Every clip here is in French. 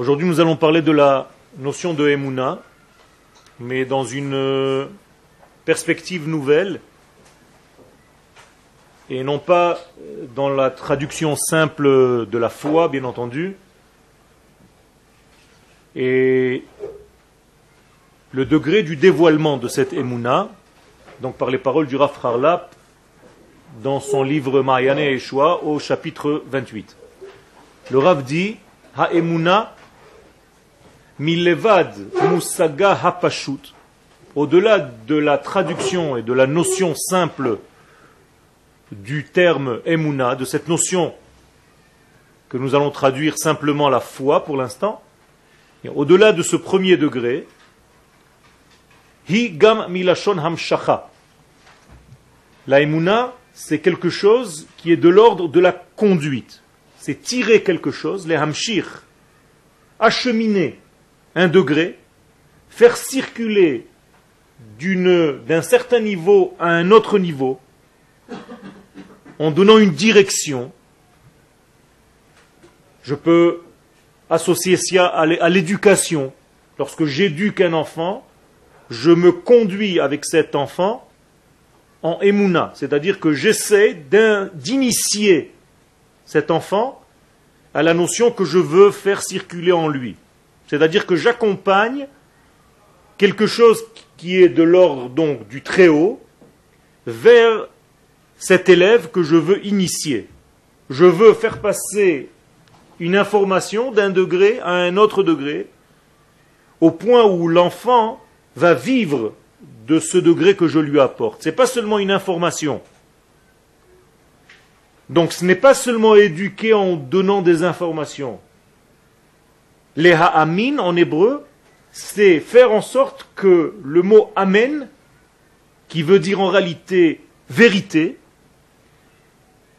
Aujourd'hui, nous allons parler de la notion de Emouna, mais dans une euh, perspective nouvelle, et non pas euh, dans la traduction simple de la foi, bien entendu. Et le degré du dévoilement de cette Emouna, donc par les paroles du Rav Harlap, dans son livre Marianne et Yeshua, au chapitre 28. Le Rav dit, Ha-Emouna Milevad Musaga Hapashut, au-delà de la traduction et de la notion simple du terme Emouna, de cette notion que nous allons traduire simplement la foi pour l'instant, au-delà de ce premier degré, Hi Gam Milashon Hamshacha. La Emouna, c'est quelque chose qui est de l'ordre de la conduite. C'est tirer quelque chose, les Hamshir, acheminer un degré, faire circuler d'un certain niveau à un autre niveau, en donnant une direction. Je peux associer ça à l'éducation. Lorsque j'éduque un enfant, je me conduis avec cet enfant en émouna, c'est-à-dire que j'essaie d'initier cet enfant à la notion que je veux faire circuler en lui. C'est-à-dire que j'accompagne quelque chose qui est de l'ordre du très haut vers cet élève que je veux initier. Je veux faire passer une information d'un degré à un autre degré, au point où l'enfant va vivre de ce degré que je lui apporte. Ce n'est pas seulement une information. Donc ce n'est pas seulement éduquer en donnant des informations. Les ha'amin en hébreu, c'est faire en sorte que le mot amen, qui veut dire en réalité vérité,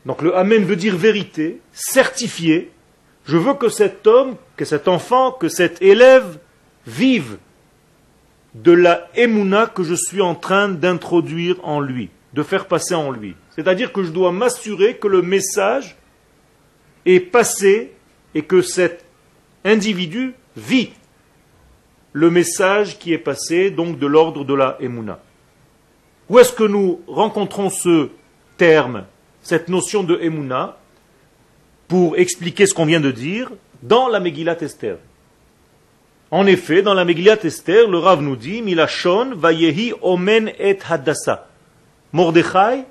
donc le amen veut dire vérité, certifié, je veux que cet homme, que cet enfant, que cet élève vive de la émouna que je suis en train d'introduire en lui, de faire passer en lui. C'est-à-dire que je dois m'assurer que le message est passé et que cet individu vit le message qui est passé, donc de l'ordre de la Emouna. Où est-ce que nous rencontrons ce terme, cette notion de Emouna, pour expliquer ce qu'on vient de dire Dans la Megillat Esther? En effet, dans la Megillat Esther, le Rav nous dit Milachon vayehi omen et hadassa. Mordechai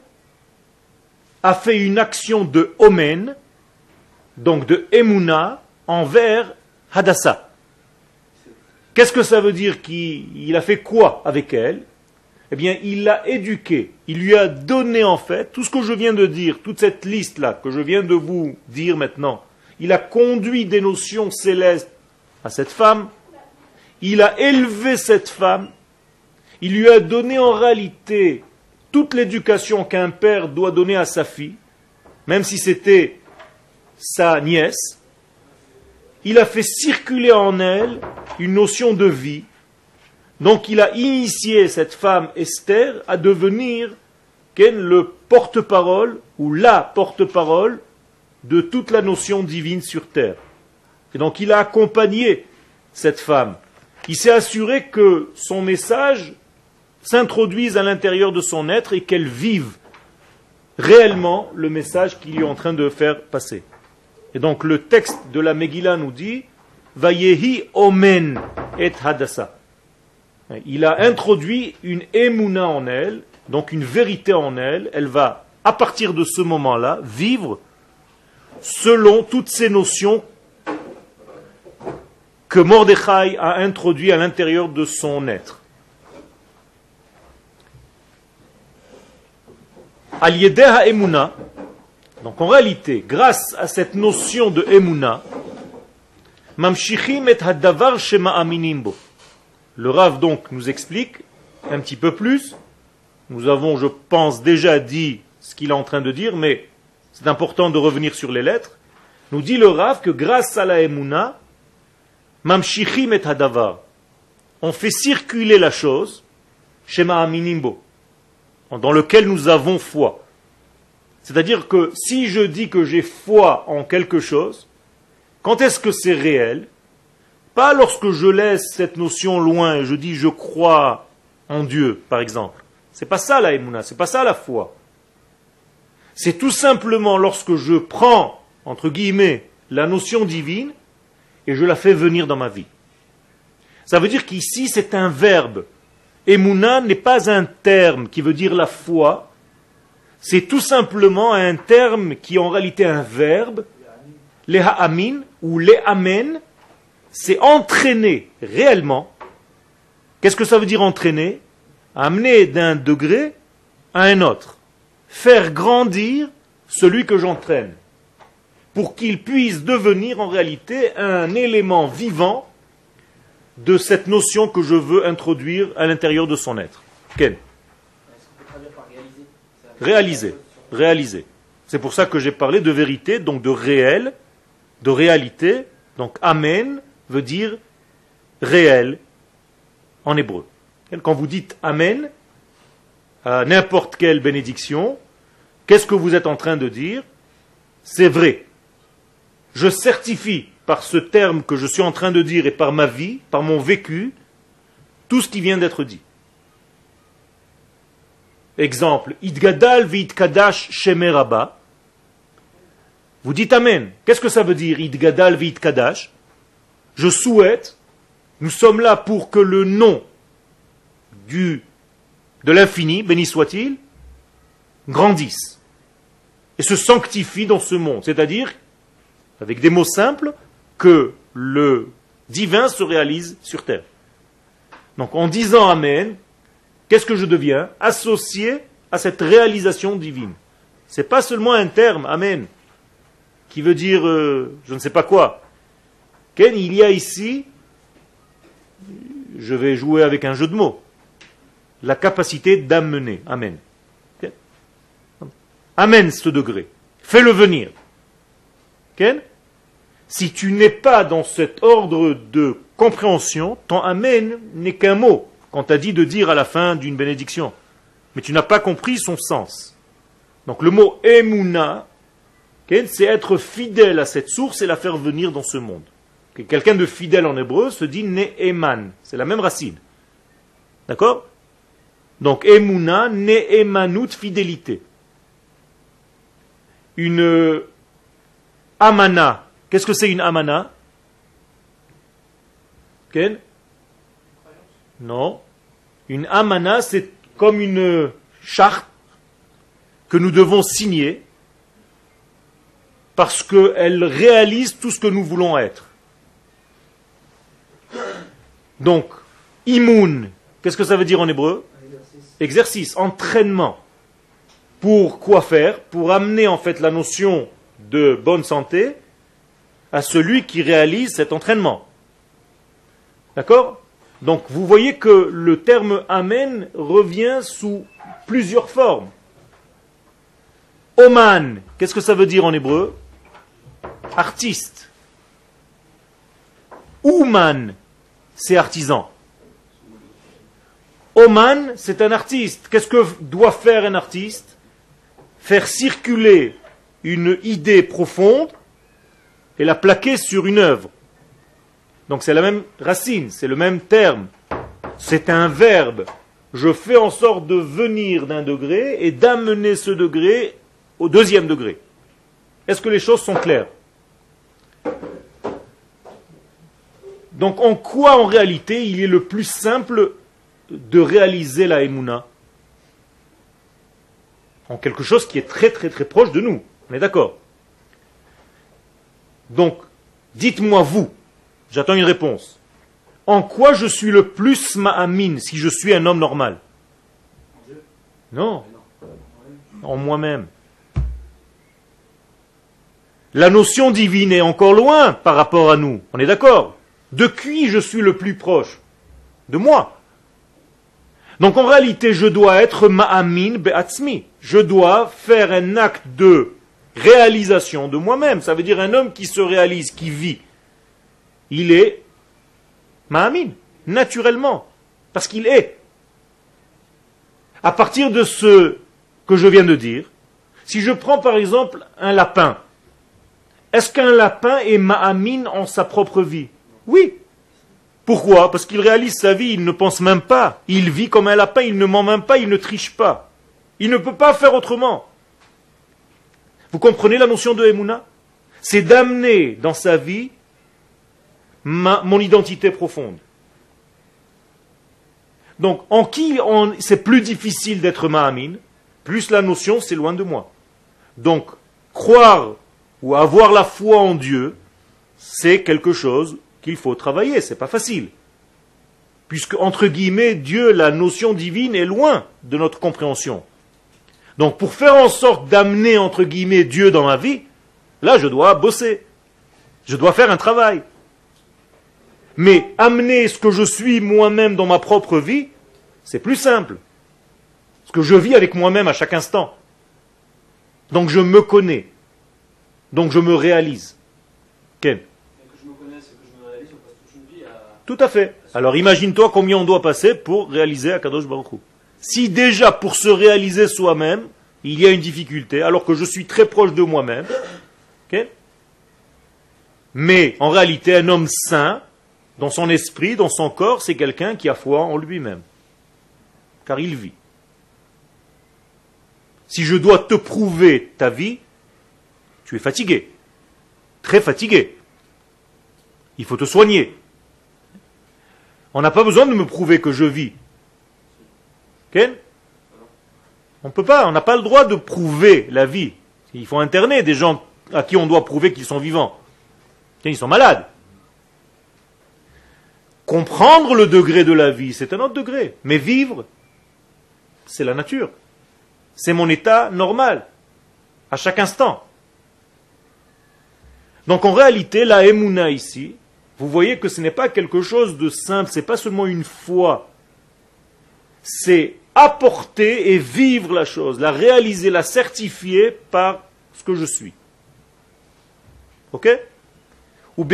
a fait une action de omen, donc de Emouna, envers Hadassa. Qu'est-ce que ça veut dire qu'il a fait quoi avec elle? Eh bien, il l'a éduquée. Il lui a donné en fait tout ce que je viens de dire, toute cette liste-là que je viens de vous dire maintenant. Il a conduit des notions célestes à cette femme. Il a élevé cette femme. Il lui a donné en réalité toute l'éducation qu'un père doit donner à sa fille, même si c'était sa nièce il a fait circuler en elle une notion de vie. Donc il a initié cette femme Esther à devenir le porte-parole ou la porte-parole de toute la notion divine sur terre. Et donc il a accompagné cette femme. Il s'est assuré que son message s'introduise à l'intérieur de son être et qu'elle vive réellement le message qu'il est en train de faire passer. Et donc le texte de la Megillah nous dit Vayehi omen et hadassa. Il a introduit une émouna en elle, donc une vérité en elle. Elle va, à partir de ce moment-là, vivre selon toutes ces notions que Mordechai a introduit à l'intérieur de son être. Al-Yedeh Emouna, donc en réalité, grâce à cette notion de emuna, mamshichim et hadavar shema aminimbo. Le Rav donc nous explique un petit peu plus. Nous avons, je pense, déjà dit ce qu'il est en train de dire, mais c'est important de revenir sur les lettres. Nous dit le Rav que grâce à la emuna, mamshichim et hadavar, on fait circuler la chose, shema aminimbo, dans lequel nous avons foi. C'est-à-dire que si je dis que j'ai foi en quelque chose, quand est-ce que c'est réel? Pas lorsque je laisse cette notion loin et je dis je crois en Dieu, par exemple. C'est pas ça la émouna, c'est pas ça la foi. C'est tout simplement lorsque je prends, entre guillemets, la notion divine et je la fais venir dans ma vie. Ça veut dire qu'ici c'est un verbe. Emouna n'est pas un terme qui veut dire la foi, c'est tout simplement un terme qui est en réalité un verbe, les ha'amin ou les amen, c'est entraîner réellement. Qu'est-ce que ça veut dire entraîner? Amener d'un degré à un autre. Faire grandir celui que j'entraîne. Pour qu'il puisse devenir en réalité un élément vivant de cette notion que je veux introduire à l'intérieur de son être. Ken Réaliser. Réaliser. C'est pour ça que j'ai parlé de vérité, donc de réel, de réalité. Donc Amen veut dire réel en hébreu. Quand vous dites Amen à n'importe quelle bénédiction, qu'est-ce que vous êtes en train de dire? C'est vrai. Je certifie par ce terme que je suis en train de dire et par ma vie, par mon vécu, tout ce qui vient d'être dit. Exemple, Idgadal kadash shemeraba. Vous dites Amen. Qu'est-ce que ça veut dire, Idgadal kadash Je souhaite, nous sommes là pour que le nom du, de l'infini, béni soit-il, grandisse et se sanctifie dans ce monde. C'est-à-dire, avec des mots simples, que le divin se réalise sur terre. Donc en disant Amen, Qu'est-ce que je deviens Associé à cette réalisation divine. Ce n'est pas seulement un terme, Amen, qui veut dire euh, je ne sais pas quoi. Ken, il y a ici, je vais jouer avec un jeu de mots, la capacité d'amener. Amen. Amène ce degré. Fais-le venir. Ken Si tu n'es pas dans cet ordre de compréhension, ton Amen n'est qu'un mot quand tu as dit de dire à la fin d'une bénédiction. Mais tu n'as pas compris son sens. Donc le mot emuna, c'est être fidèle à cette source et la faire venir dans ce monde. Quelqu'un de fidèle en hébreu se dit ne'eman. C'est la même racine. D'accord? Donc emuna, ne'emanut, fidélité. Une amana. Qu'est-ce que c'est une amana? Non. Une amana, c'est comme une charte que nous devons signer parce qu'elle réalise tout ce que nous voulons être. Donc, immun, qu'est-ce que ça veut dire en hébreu? Exercice, entraînement. Pour quoi faire? Pour amener en fait la notion de bonne santé à celui qui réalise cet entraînement. D'accord? Donc vous voyez que le terme Amen revient sous plusieurs formes. Oman, qu'est-ce que ça veut dire en hébreu? Artiste. Ouman, c'est artisan. Oman, c'est un artiste. Qu'est-ce que doit faire un artiste? Faire circuler une idée profonde et la plaquer sur une œuvre. Donc c'est la même racine, c'est le même terme. C'est un verbe. Je fais en sorte de venir d'un degré et d'amener ce degré au deuxième degré. Est-ce que les choses sont claires? Donc en quoi en réalité il est le plus simple de réaliser la Emouna En quelque chose qui est très très très proche de nous. On est d'accord? Donc, dites-moi vous, J'attends une réponse. En quoi je suis le plus ma'amin si je suis un homme normal? Non. En moi-même. La notion divine est encore loin par rapport à nous. On est d'accord? De qui je suis le plus proche? De moi. Donc en réalité, je dois être ma'amin be'atzmi. Je dois faire un acte de réalisation de moi-même. Ça veut dire un homme qui se réalise, qui vit il est Ma'amin, naturellement, parce qu'il est. À partir de ce que je viens de dire, si je prends par exemple un lapin, est-ce qu'un lapin est Ma'amin en sa propre vie? Oui, Pourquoi? Parce qu'il réalise sa vie, il ne pense même pas. Il vit comme un lapin, il ne ment même pas, il ne triche pas. Il ne peut pas faire autrement. Vous comprenez la notion de Emouna? C'est d'amener dans sa vie mon identité profonde. Donc, en qui c'est plus difficile d'être Mahamin, plus la notion c'est loin de moi. Donc, croire ou avoir la foi en Dieu, c'est quelque chose qu'il faut travailler, c'est pas facile. Puisque, entre guillemets, Dieu, la notion divine est loin de notre compréhension. Donc, pour faire en sorte d'amener, entre guillemets, Dieu dans ma vie, là, je dois bosser. Je dois faire un travail. Mais amener ce que je suis moi-même dans ma propre vie, c'est plus simple. Ce que je vis avec moi-même à chaque instant. Donc je me connais. Donc je me réalise. Ken Tout à fait. Alors imagine-toi combien on doit passer pour réaliser Akadosh Baruch Si déjà pour se réaliser soi-même, il y a une difficulté, alors que je suis très proche de moi-même, mais en réalité un homme saint, dans son esprit, dans son corps, c'est quelqu'un qui a foi en lui-même. Car il vit. Si je dois te prouver ta vie, tu es fatigué. Très fatigué. Il faut te soigner. On n'a pas besoin de me prouver que je vis. On peut pas, on n'a pas le droit de prouver la vie. Il faut interner des gens à qui on doit prouver qu'ils sont vivants. Ils sont malades. Comprendre le degré de la vie, c'est un autre degré. Mais vivre, c'est la nature. C'est mon état normal, à chaque instant. Donc en réalité, la Emouna ici, vous voyez que ce n'est pas quelque chose de simple, ce n'est pas seulement une foi. C'est apporter et vivre la chose, la réaliser, la certifier par ce que je suis. Ok? Ou.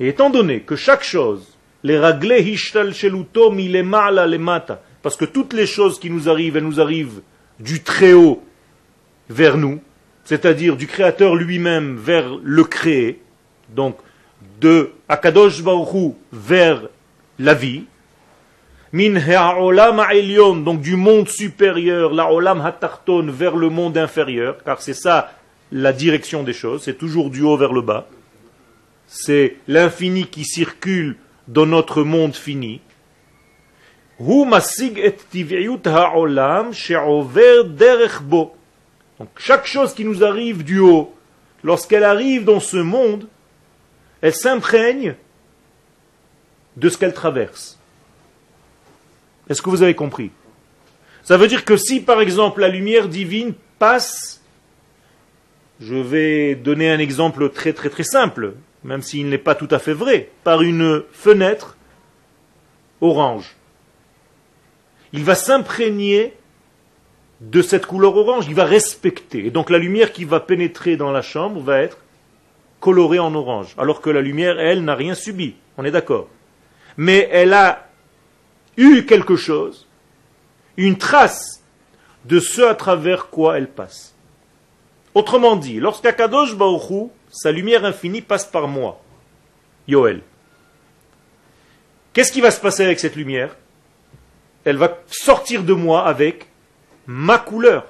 Et étant donné que chaque chose, les raglé hishtal sheluto milemala lemata, parce que toutes les choses qui nous arrivent, elles nous arrivent du Très-Haut vers nous, c'est-à-dire du Créateur lui-même vers le créé, donc de Akadosh Baruch vers la vie, min ha'olam donc du monde supérieur, la olam hatarton vers le monde inférieur, car c'est ça la direction des choses, c'est toujours du haut vers le bas c'est l'infini qui circule dans notre monde fini. Donc chaque chose qui nous arrive du haut, lorsqu'elle arrive dans ce monde, elle s'imprègne de ce qu'elle traverse. Est-ce que vous avez compris? Ça veut dire que si par exemple la lumière divine passe, je vais donner un exemple très très très simple, même s'il n'est pas tout à fait vrai, par une fenêtre orange. Il va s'imprégner de cette couleur orange, il va respecter. Et donc la lumière qui va pénétrer dans la chambre va être colorée en orange, alors que la lumière, elle, n'a rien subi. On est d'accord. Mais elle a eu quelque chose, une trace de ce à travers quoi elle passe. Autrement dit, lorsqu'Akadosh Baruchou sa lumière infinie passe par moi, Yoel. Qu'est-ce qui va se passer avec cette lumière? Elle va sortir de moi avec ma couleur.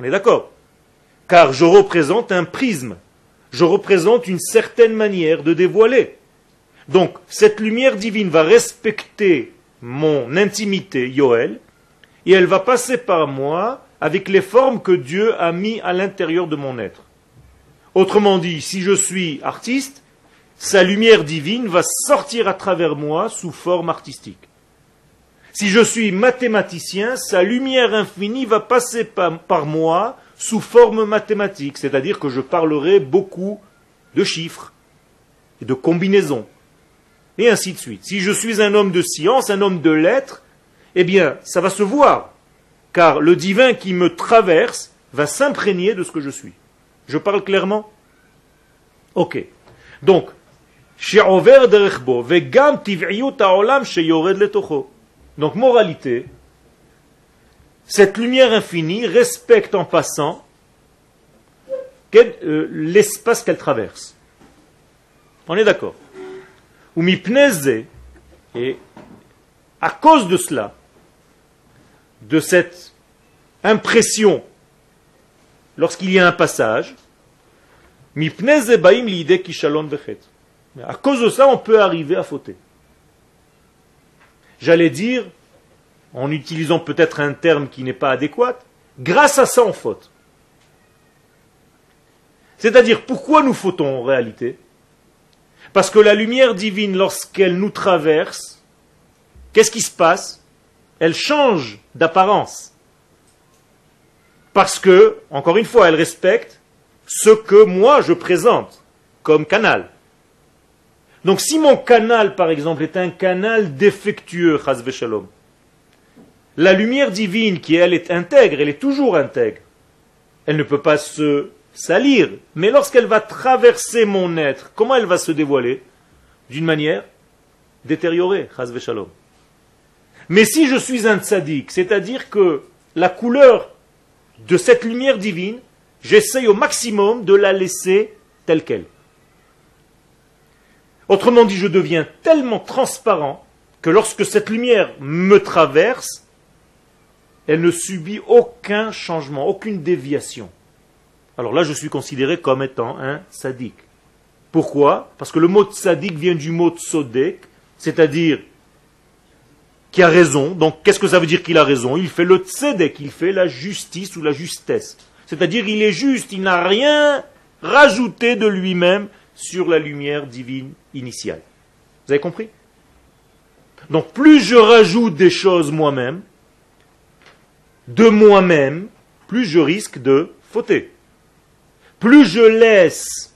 On est d'accord? Car je représente un prisme. Je représente une certaine manière de dévoiler. Donc, cette lumière divine va respecter mon intimité, Yoel, et elle va passer par moi avec les formes que Dieu a mis à l'intérieur de mon être. Autrement dit, si je suis artiste, sa lumière divine va sortir à travers moi sous forme artistique. Si je suis mathématicien, sa lumière infinie va passer par, moi sous forme mathématique, c'est-à-dire que je parlerai beaucoup de chiffres et de combinaisons, et ainsi de suite. Si je suis un homme de science, un homme de lettres, eh bien, ça va se voir, car le divin qui me traverse va s'imprégner de ce que je suis. Je parle clairement? Ok. Donc, donc, moralité, cette lumière infinie respecte en passant euh, l'espace qu'elle traverse. On est d'accord et à cause de cela, de cette impression, lorsqu'il y a un passage. À cause de ça, on peut arriver à fauter. J'allais dire, en utilisant peut-être un terme qui n'est pas adéquat, grâce à ça on faute. C'est-à-dire, pourquoi nous fautons en réalité? Parce que la lumière divine, lorsqu'elle nous traverse, qu'est-ce qui se passe? Elle change d'apparence. Parce que, encore une fois, elle respecte ce que moi je présente comme canal. Donc si mon canal, par exemple, est un canal défectueux, shalom, la lumière divine qui, elle, est intègre, elle est toujours intègre. Elle ne peut pas se salir, mais lorsqu'elle va traverser mon être, comment elle va se dévoiler? D'une manière détériorée, shalom. Mais si je suis un tzaddik, c'est-à-dire que la couleur de cette lumière divine, j'essaye au maximum de la laisser telle qu'elle. Autrement dit, je deviens tellement transparent que lorsque cette lumière me traverse, elle ne subit aucun changement, aucune déviation. Alors là, je suis considéré comme étant un sadique. Pourquoi? Parce que le mot sadique vient du mot tsodek, c'est-à-dire qui a raison. Donc, qu'est-ce que ça veut dire qu'il a raison? Il fait le tzedek, il fait la justice ou la justesse. C'est-à-dire, il est juste, il n'a rien rajouté de lui-même sur la lumière divine initiale. Vous avez compris? Donc plus je rajoute des choses moi-même, de moi-même, plus je risque de fauter. Plus je laisse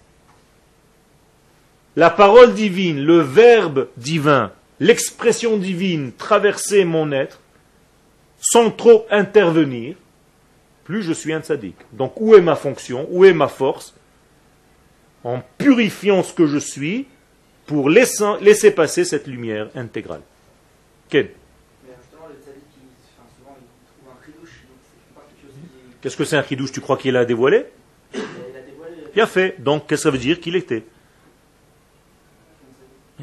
la parole divine, le verbe divin, l'expression divine traverser mon être, sans trop intervenir, plus je suis un sadique. Donc où est ma fonction? Où est ma force? En purifiant ce que je suis pour laisser, passer cette lumière intégrale. Qu'est-ce que c'est un chidouche Tu crois qu'il a dévoilé? Bien fait. Donc, qu'est-ce que ça veut dire qu'il était?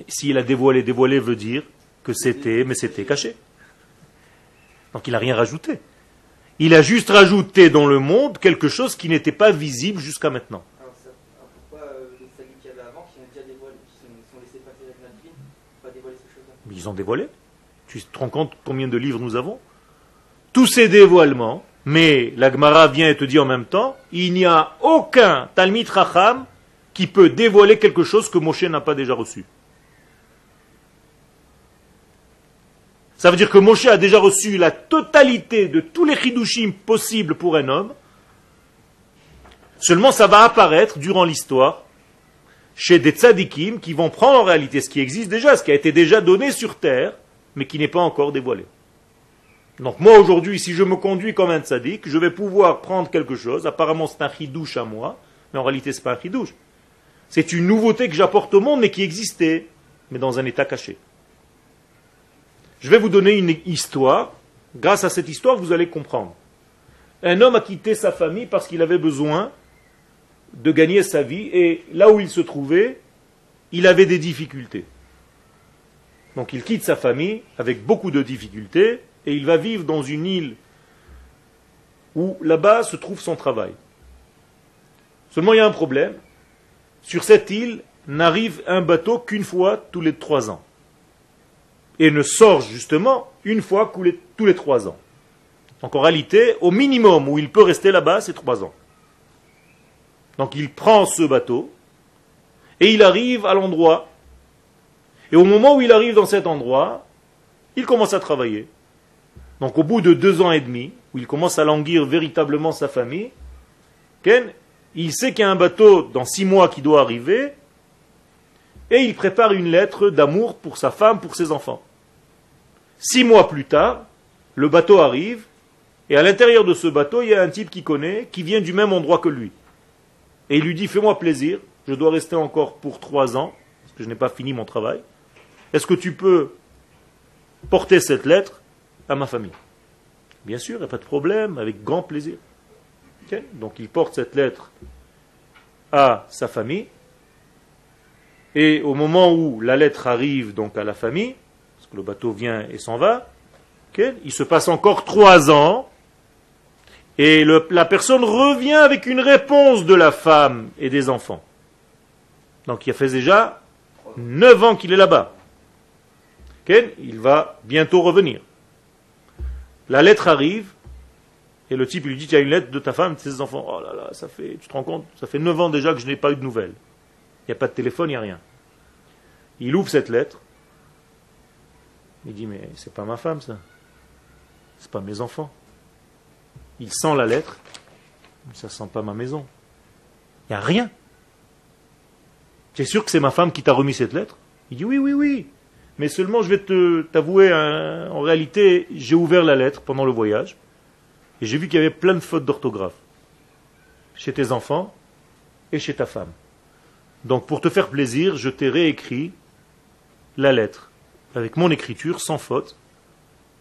S'il a dévoilé, dévoilé veut dire que c'était, mais c'était caché. Donc, il n'a rien rajouté. Il a juste rajouté dans le monde quelque chose qui n'était pas visible jusqu'à maintenant. ils ont dévoilé. Tu te rends compte combien de livres nous avons? Tous ces dévoilements, mais la Gemara vient et te dit en même temps, il n'y a aucun Talmid Racham qui peut dévoiler quelque chose que Moshe n'a pas déjà reçu. Ça veut dire que Moshe a déjà reçu la totalité de tous les chidushim possibles pour un homme. Seulement ça va apparaître durant l'histoire chez des tzadikim qui vont prendre en réalité ce qui existe déjà, ce qui a été déjà donné sur terre, mais qui n'est pas encore dévoilé. Donc moi aujourd'hui, si je me conduis comme un tzadik, je vais pouvoir prendre quelque chose, apparemment c'est un chidouche à moi, mais en réalité ce n'est pas un chidouche. C'est une nouveauté que j'apporte au monde, mais qui existait, mais dans un état caché. Je vais vous donner une histoire. Grâce à cette histoire, vous allez comprendre. Un homme a quitté sa famille parce qu'il avait besoin de gagner sa vie et là où il se trouvait, il avait des difficultés. Donc il quitte sa famille avec beaucoup de difficultés et il va vivre dans une île où là-bas se trouve son travail. Seulement il y a un problème. Sur cette île n'arrive un bateau qu'une fois tous les trois ans. Et ne sort justement une fois tous les trois ans. Donc en réalité, au minimum où il peut rester là-bas, c'est trois ans. Donc il prend ce bateau et il arrive à l'endroit. Et au moment où il arrive dans cet endroit, il commence à travailler. Donc au bout de deux ans et demi, où il commence à languir véritablement sa famille, Ken, il sait qu'il y a un bateau dans six mois qui doit arriver, et il prépare une lettre d'amour pour sa femme, pour ses enfants. Six mois plus tard, le bateau arrive, et à l'intérieur de ce bateau, il y a un type qui connaît, qui vient du même endroit que lui et il lui dit Fais-moi plaisir, je dois rester encore pour trois ans, parce que je n'ai pas fini mon travail. Est-ce que tu peux porter cette lettre à ma famille? Bien sûr, il n'y a pas de problème, avec grand plaisir. Donc il porte cette lettre à sa famille. Et au moment où la lettre arrive donc à la famille, le bateau vient et s'en va, il se passe encore trois ans, et la personne revient avec une réponse de la femme et des enfants. Donc il a fait déjà neuf ans qu'il est là-bas. il va bientôt revenir. La lettre arrive, et le type lui dit, il y a une lettre de ta femme, de tes enfants. Oh là là, ça fait, tu te rends compte, ça fait neuf ans déjà que je n'ai pas eu de nouvelles. Il n'y a pas de téléphone, il n'y a rien. Il ouvre cette lettre. Il dit, mais c'est pas ma femme, ça. C'est pas mes enfants. Il sent la lettre. Ça sent pas ma maison. Il n'y a rien. Tu es sûr que c'est ma femme qui t'a remis cette lettre? Il dit, oui, oui, oui. Mais seulement, je vais te, t'avouer, hein, en réalité, j'ai ouvert la lettre pendant le voyage. Et j'ai vu qu'il y avait plein de fautes d'orthographe. Chez tes enfants et chez ta femme. Donc, pour te faire plaisir, je t'ai réécrit la lettre, avec mon écriture, sans faute,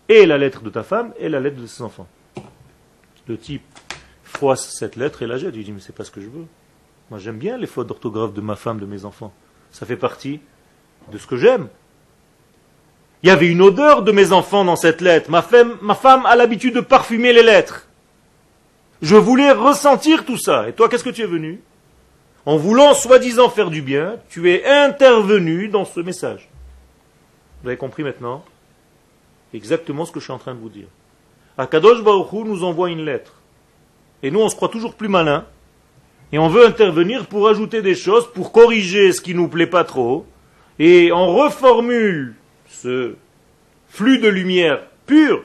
et la lettre de ta femme et la lettre de ses enfants. Le type froisse cette lettre et la jette. Il dit, mais c'est pas ce que je veux. Moi, j'aime bien les fautes d'orthographe de ma femme, de mes enfants. Ça fait partie de ce que j'aime. Il y avait une odeur de mes enfants dans cette lettre. Ma femme, ma femme a l'habitude de parfumer les lettres. Je voulais ressentir tout ça. Et toi, qu'est-ce que tu es venu? En voulant soi-disant faire du bien, tu es intervenu dans ce message. Vous avez compris maintenant Exactement ce que je suis en train de vous dire. Akadosh Baruch nous envoie une lettre. Et nous, on se croit toujours plus malin. Et on veut intervenir pour ajouter des choses, pour corriger ce qui nous plaît pas trop. Et on reformule ce flux de lumière pure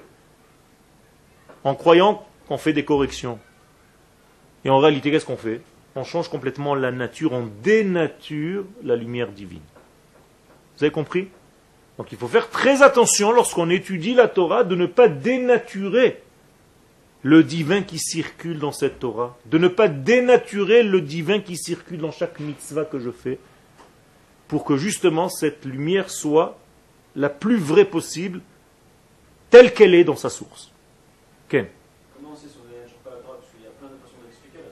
en croyant qu'on fait des corrections. Et en réalité, qu'est-ce qu'on fait? On change complètement la nature, on dénature la lumière divine. Vous avez compris? Donc il faut faire très attention lorsqu'on étudie la Torah de ne pas dénaturer le divin qui circule dans cette Torah, de ne pas dénaturer le divin qui circule dans chaque mitzvah que je fais, pour que justement cette lumière soit la plus vraie possible, telle qu'elle est dans sa source. Ken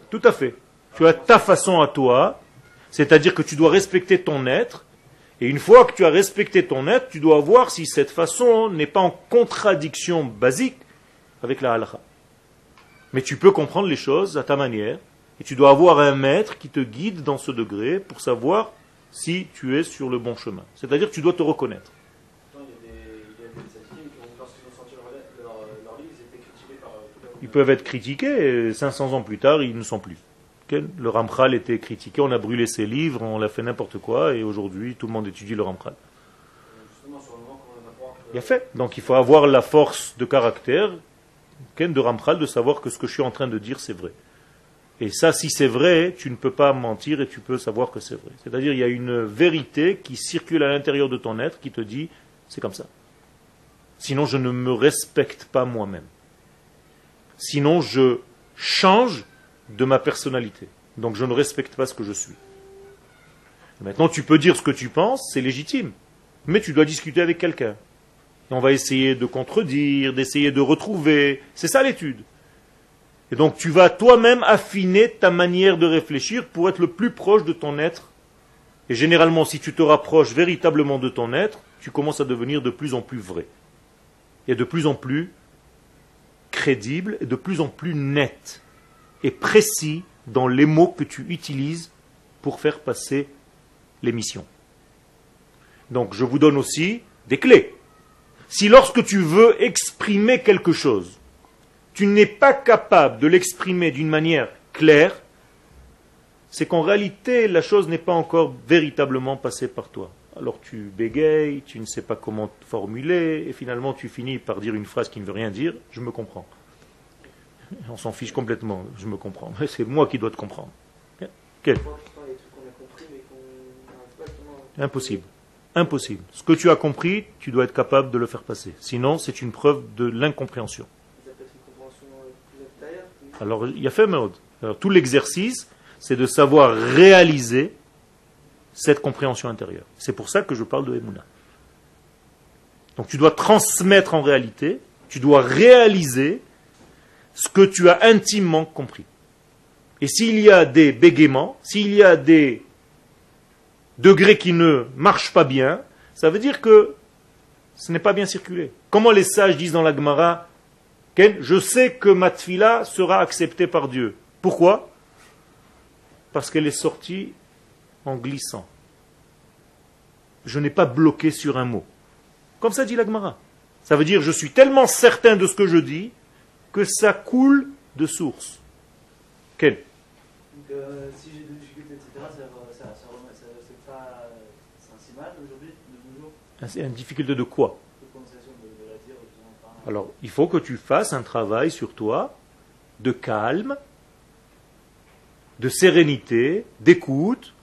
Tout à fait. Tu as ta façon à toi, c'est-à-dire que tu dois respecter ton être, et une fois que tu as respecté ton être, tu dois voir si cette façon n'est pas en contradiction basique avec la halakha. Mais tu peux comprendre les choses à ta manière, et tu dois avoir un maître qui te guide dans ce degré pour savoir si tu es sur le bon chemin. C'est-à-dire que tu dois te reconnaître. Ils peuvent être critiqués, et 500 ans plus tard, ils ne sont plus. Le Ramchal était critiqué, on a brûlé ses livres, on a fait n'importe quoi, et aujourd'hui tout le monde étudie le Ramchal. Il a fait. Donc il faut avoir la force de caractère de Ramchal de savoir que ce que je suis en train de dire c'est vrai. Et ça, si c'est vrai, tu ne peux pas mentir et tu peux savoir que c'est vrai. C'est-à-dire il y a une vérité qui circule à l'intérieur de ton être qui te dit c'est comme ça. Sinon je ne me respecte pas moi-même. Sinon je change de ma personnalité. Donc je ne respecte pas ce que je suis. Maintenant, tu peux dire ce que tu penses, c'est légitime. Mais tu dois discuter avec quelqu'un. On va essayer de contredire, d'essayer de retrouver. C'est ça l'étude. Et donc tu vas toi-même affiner ta manière de réfléchir pour être le plus proche de ton être. Et généralement, si tu te rapproches véritablement de ton être, tu commences à devenir de plus en plus vrai. Et de plus en plus crédible et de plus en plus net et précis dans les mots que tu utilises pour faire passer l'émission. Donc je vous donne aussi des clés. Si lorsque tu veux exprimer quelque chose, tu n'es pas capable de l'exprimer d'une manière claire, c'est qu'en réalité la chose n'est pas encore véritablement passée par toi. Alors tu bégayes, tu ne sais pas comment formuler, et finalement tu finis par dire une phrase qui ne veut rien dire, je me comprends. On s'en fiche complètement, je me comprends. C'est moi qui dois te comprendre. Quel Impossible. Impossible. Ce que tu as compris, tu dois être capable de le faire passer. Sinon, c'est une preuve de l'incompréhension. Alors, il y a fait mode. Alors, tout l'exercice, c'est de savoir réaliser cette compréhension intérieure. C'est pour ça que je parle de Emouna. Donc, tu dois transmettre en réalité, tu dois réaliser ce que tu as intimement compris. Et s'il y a des bégaiements, s'il y a des degré qui ne marche pas bien, ça veut dire que ce n'est pas bien circulé. Comment les sages disent dans la Gemara Je sais que ma tfila sera acceptée par Dieu. Pourquoi? Parce qu'elle est sortie en glissant. Je n'ai pas bloqué sur un mot. Comme ça dit la Gemara. Ça veut dire je suis tellement certain de ce que je dis que ça coule de source. Quel euh, si j'ai des difficultés, etc., ça, ça, ça, c'est pas si mal aujourd'hui, de nos jours? C'est une difficulté de quoi? Alors, il faut que tu fasses un travail sur toi de calme, de sérénité, d'écoute,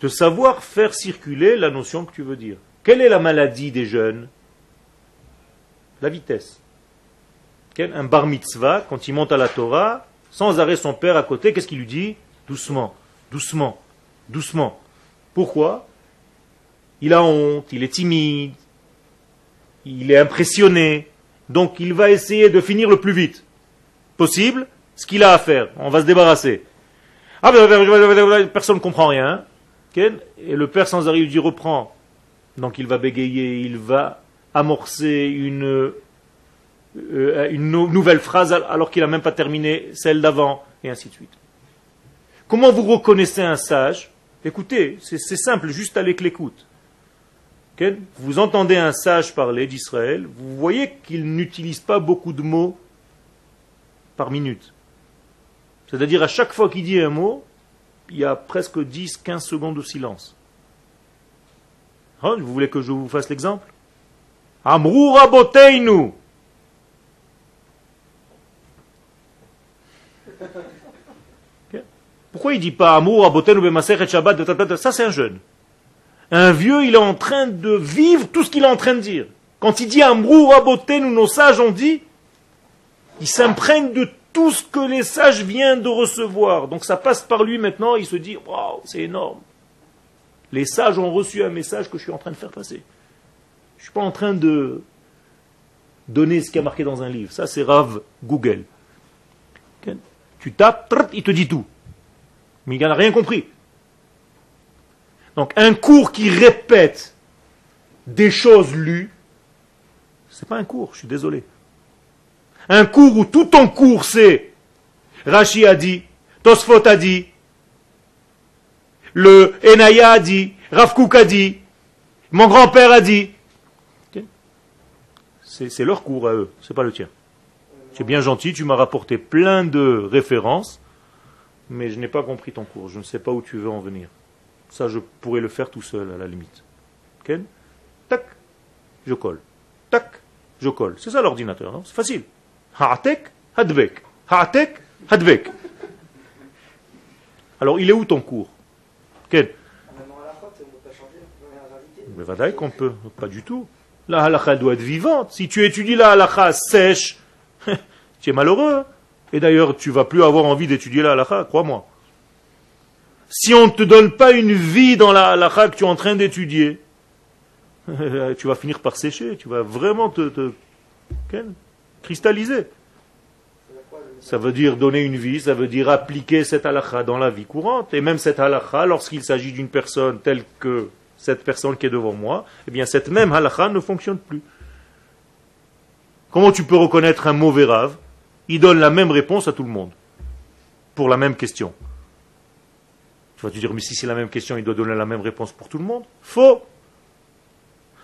de savoir faire circuler la notion que tu veux dire. Quelle est la maladie des jeunes? La vitesse. Un bar mitzvah, quand il monte à la Torah, sans arrêt son père à côté, qu'est-ce qu'il lui dit Doucement, doucement, doucement. Pourquoi Il a honte, il est timide, il est impressionné, donc il va essayer de finir le plus vite possible ce qu'il a à faire. On va se débarrasser. Ah, personne ne comprend rien. Et le père sans arrêt lui dit reprends. Donc il va bégayer, il va amorcer une euh, une nouvelle phrase alors qu'il n'a même pas terminé celle d'avant, et ainsi de suite. Comment vous reconnaissez un sage? Écoutez, c'est simple, juste avec l'écoute. Vous entendez un sage parler d'Israël, vous voyez qu'il n'utilise pas beaucoup de mots par minute. C'est-à-dire à chaque fois qu'il dit un mot, il y a presque 10-15 secondes de silence. Hein, vous voulez que je vous fasse l'exemple? Amrura boteinu Pourquoi il dit pas amour, et Shabbat, ça c'est un jeune. Un vieux, il est en train de vivre tout ce qu'il est en train de dire. Quand il dit amour, nous nos sages ont dit, il s'imprègne de tout ce que les sages viennent de recevoir. Donc ça passe par lui maintenant, il se dit, waouh, c'est énorme. Les sages ont reçu un message que je suis en train de faire passer. Je ne suis pas en train de donner ce qui a marqué dans un livre. Ça, c'est Rav Google. Tu tapes, il te dit tout mais il n'a rien compris. Donc un cours qui répète des choses lues, c'est pas un cours, je suis désolé. Un cours où tout ton cours c'est Rashi a dit, Tosfot a dit, le Enaya a dit, Rav a dit, mon grand-père a dit. C'est leur cours à eux, c'est pas le tien. C'est bien gentil, tu m'as rapporté plein de références, mais je n'ai pas compris ton cours, je ne sais pas où tu veux en venir. Ça, je pourrais le faire tout seul, à la limite. Ken Tac, je colle. Tac, je colle. C'est ça l'ordinateur, non C'est facile. Ha'atek, hadvek. Ha'atek, hadvek. Alors, il est où ton cours? Ken Mais qu'on peut. Pas du tout. La halakha doit être vivante. Si tu étudies la halakha sèche, tu es malheureux. Hein. Et d'ailleurs, tu vas plus avoir envie d'étudier la halakha, crois-moi. Si on ne te donne pas une vie dans la halakha que tu es en train d'étudier, tu vas finir par sécher, tu vas vraiment te, cristalliser. Ça veut dire donner une vie, ça veut dire appliquer cette halakha dans la vie courante. Et même cette halakha, lorsqu'il s'agit d'une personne telle que cette personne qui est devant moi, eh bien cette même halakha ne fonctionne plus. Comment tu peux reconnaître un mauvais rave il donne la même réponse à tout le monde, pour la même question. Tu vas te dire, mais si c'est la même question, il doit donner la même réponse pour tout le monde Faux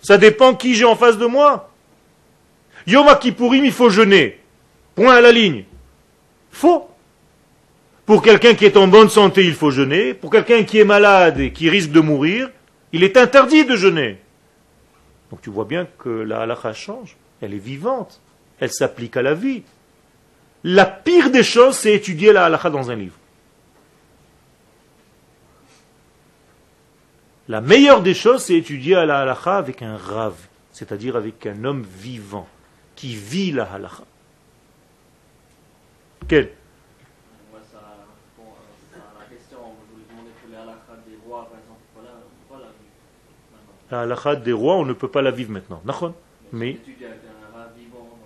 Ça dépend qui j'ai en face de moi. Yom Kippourim, il faut jeûner. Point à la ligne. Faux. Pour quelqu'un qui est en bonne santé, il faut jeûner. Pour quelqu'un qui est malade et qui risque de mourir, il est interdit de jeûner. Donc tu vois bien que la halakha change. Elle est vivante. Elle s'applique à la vie. La pire des choses, c'est étudier la halakha dans un livre. La meilleure des choses, c'est étudier la halakha avec un rave, c'est-à-dire avec un homme vivant, qui vit la halakha. Quel? La halakha des rois, on ne peut pas la vivre maintenant. Mais,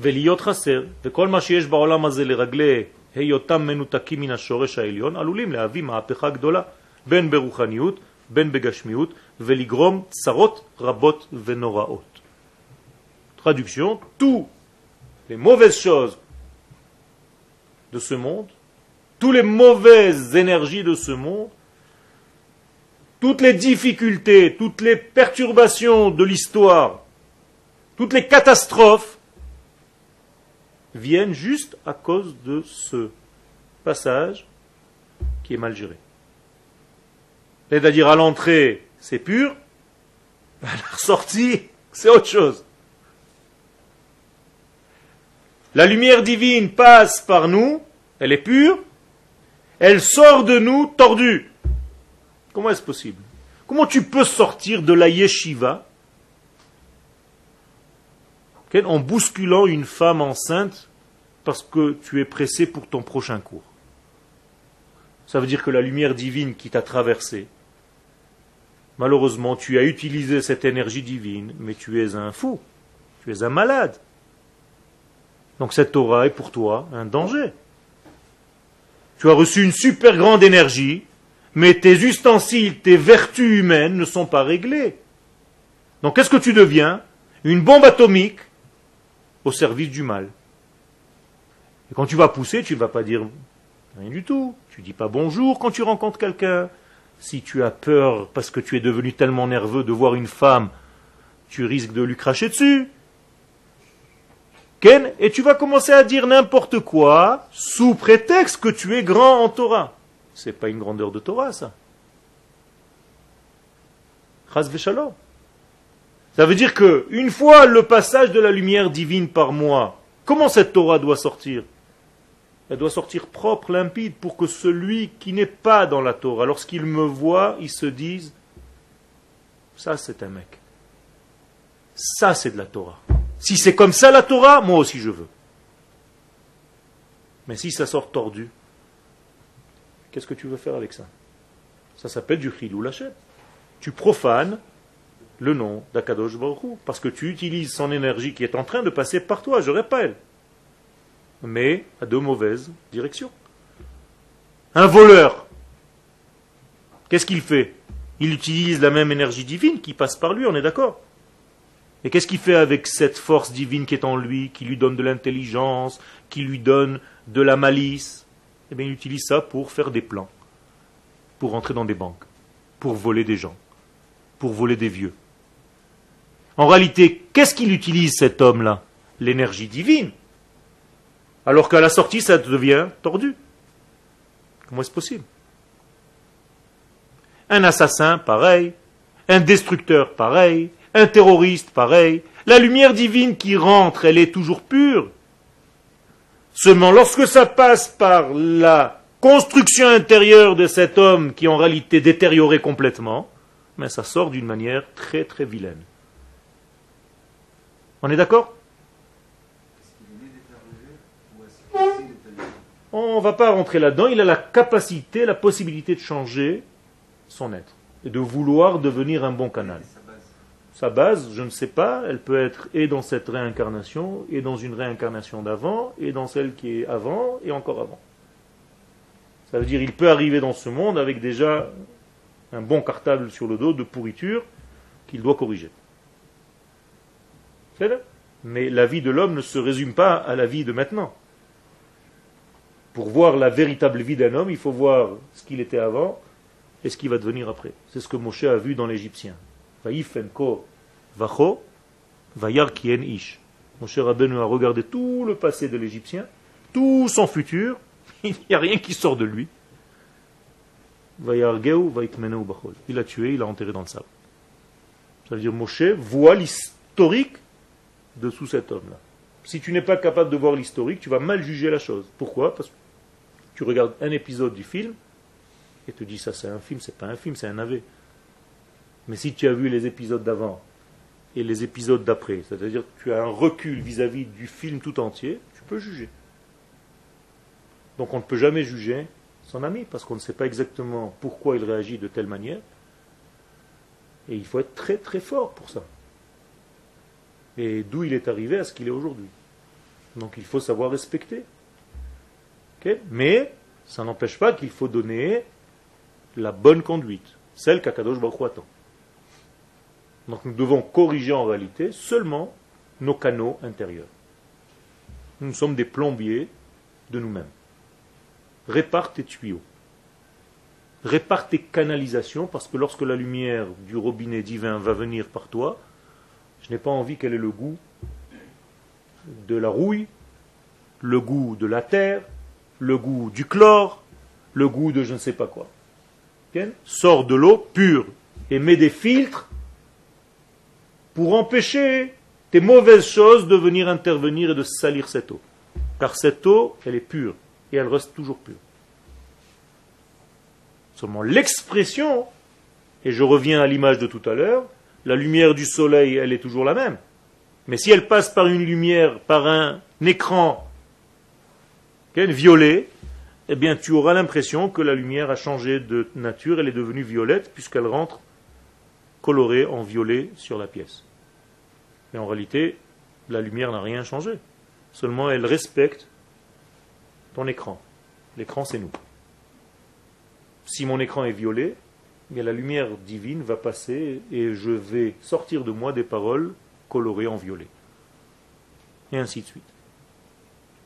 ולהיות חסר, וכל מה שיש בעולם הזה לרגלי היותם מנותקים מן השורש העליון, עלולים להביא מהפכה גדולה, בין ברוחניות, בין בגשמיות, ולגרום צרות רבות ונוראות. Traduction, tous les mauvaises choses de ce monde, toutes les mauvaises énergies de ce monde, toutes les difficultés, toutes les perturbations de l'histoire, toutes les catastrophes viennent juste à cause de ce passage qui est mal géré. C'est-à-dire à l'entrée, c'est pur, à la sortie, c'est autre chose. La lumière divine passe par nous, elle est pure, elle sort de nous tordue. Comment est-ce possible? Comment tu peux sortir de la yeshiva en bousculant une femme enceinte parce que tu es pressé pour ton prochain cours Ça veut dire que la lumière divine qui t'a traversé, malheureusement, tu as utilisé cette énergie divine, mais tu es un fou, tu es un malade. Donc cette Torah est pour toi un danger. Tu as reçu une super grande énergie, mais tes ustensiles, tes vertus humaines ne sont pas réglées. Donc qu'est-ce que tu deviens? Une bombe atomique au service du mal. Et quand tu vas pousser, tu ne vas pas dire rien du tout. Tu dis pas bonjour quand tu rencontres quelqu'un. Si tu as peur parce que tu es devenu tellement nerveux de voir une femme, tu risques de lui cracher dessus. Ken, et tu vas commencer à dire n'importe quoi sous prétexte que tu es grand en Torah. C'est pas une grandeur de Torah, ça. Ça veut dire que, une fois le passage de la lumière divine par moi, comment cette Torah doit sortir? Elle doit sortir propre, limpide, pour que celui qui n'est pas dans la Torah, lorsqu'il me voit, il se dise Ça, c'est un mec. Ça, c'est de la Torah. Si c'est comme ça la Torah, moi aussi je veux. Mais si ça sort tordu, qu'est-ce que tu veux faire avec ça? Ça s'appelle du chilou lachet. Tu profanes le nom d'Akadosh Baruch parce que tu utilises son énergie qui est en train de passer par toi, je répète, mais à de mauvaises directions. Un voleur, qu'est-ce qu'il fait? Il utilise la même énergie divine qui passe par lui, on est d'accord? Et qu'est-ce qu'il fait avec cette force divine qui est en lui, qui lui donne de l'intelligence, qui lui donne de la malice? Eh bien, il utilise ça pour faire des plans, pour entrer dans des banques, pour voler des gens, pour voler des vieux. En réalité, qu'est-ce qu'il utilise cet homme-là? L'énergie divine. Alors qu'à la sortie, ça devient tordu. Comment est-ce possible? Un assassin, pareil. Un destructeur, pareil un terroriste, pareil. La lumière divine qui rentre, elle est toujours pure. Seulement, lorsque ça passe par la construction intérieure de cet homme qui en réalité détérioré complètement, mais ça sort d'une manière très très vilaine. On est d'accord? On ne va pas rentrer là-dedans. Il a la capacité, la possibilité de changer son être et de vouloir devenir un bon canal. Sa base, je ne sais pas, elle peut être et dans cette réincarnation, et dans une réincarnation d'avant, et dans celle qui est avant, et encore avant. Ça veut dire il peut arriver dans ce monde avec déjà un bon cartable sur le dos de pourriture qu'il doit corriger. C'est là. Mais la vie de l'homme ne se résume pas à la vie de maintenant. Pour voir la véritable vie d'un homme, il faut voir ce qu'il était avant et ce qu'il va devenir après. C'est ce que Moshe a vu dans l'Égyptien. Cher Rabbeinu a regardé tout le passé de l'Égyptien, tout son futur, il n'y a rien qui sort de lui. Il l'a tué, il l'a enterré dans le sable. Ça veut dire Moshe voit l'historique de sous cet homme-là. Si tu n'es pas capable de voir l'historique, tu vas mal juger la chose. Pourquoi? Parce tu regardes un épisode du film, et te dit ça c'est un film, c'est pas un film, c'est un AV. Mais si tu as vu les épisodes d'avant et les épisodes d'après, c'est-à-dire que tu as un recul vis-à-vis du film tout entier, tu peux juger. Donc on ne peut jamais juger son ami parce qu'on ne sait pas exactement pourquoi il réagit de telle manière. Et il faut être très très fort pour ça. Et d'où il est arrivé à ce qu'il est aujourd'hui. Donc il faut savoir respecter. Mais ça n'empêche pas qu'il faut donner la bonne conduite, celle qu'Akadosh Baruch attend. Donc nous devons corriger en réalité seulement nos canaux intérieurs. Nous sommes des plombiers de nous-mêmes. Répare tes tuyaux. Répare tes canalisations parce que lorsque la lumière du robinet divin va venir par toi, je n'ai pas envie qu'elle ait le goût de la rouille, le goût de la terre, le goût du chlore, le goût de je ne sais pas quoi. Sors de l'eau pure et mets des filtres pour empêcher tes mauvaises choses de venir intervenir et de salir cette eau. Car cette eau, elle est pure et elle reste toujours pure. Seulement l'expression, et je reviens à l'image de tout à l'heure, la lumière du soleil, elle est toujours la même. Mais si elle passe par une lumière, par un écran violet, eh bien tu auras l'impression que la lumière a changé de nature, elle est devenue violette puisqu'elle rentre colorée en violet sur la pièce. Et en réalité, la lumière n'a rien changé. Seulement elle respecte ton écran. L'écran c'est nous. Si mon écran est violet, mais la lumière divine va passer et je vais sortir de moi des paroles colorées en violet. Et ainsi de suite.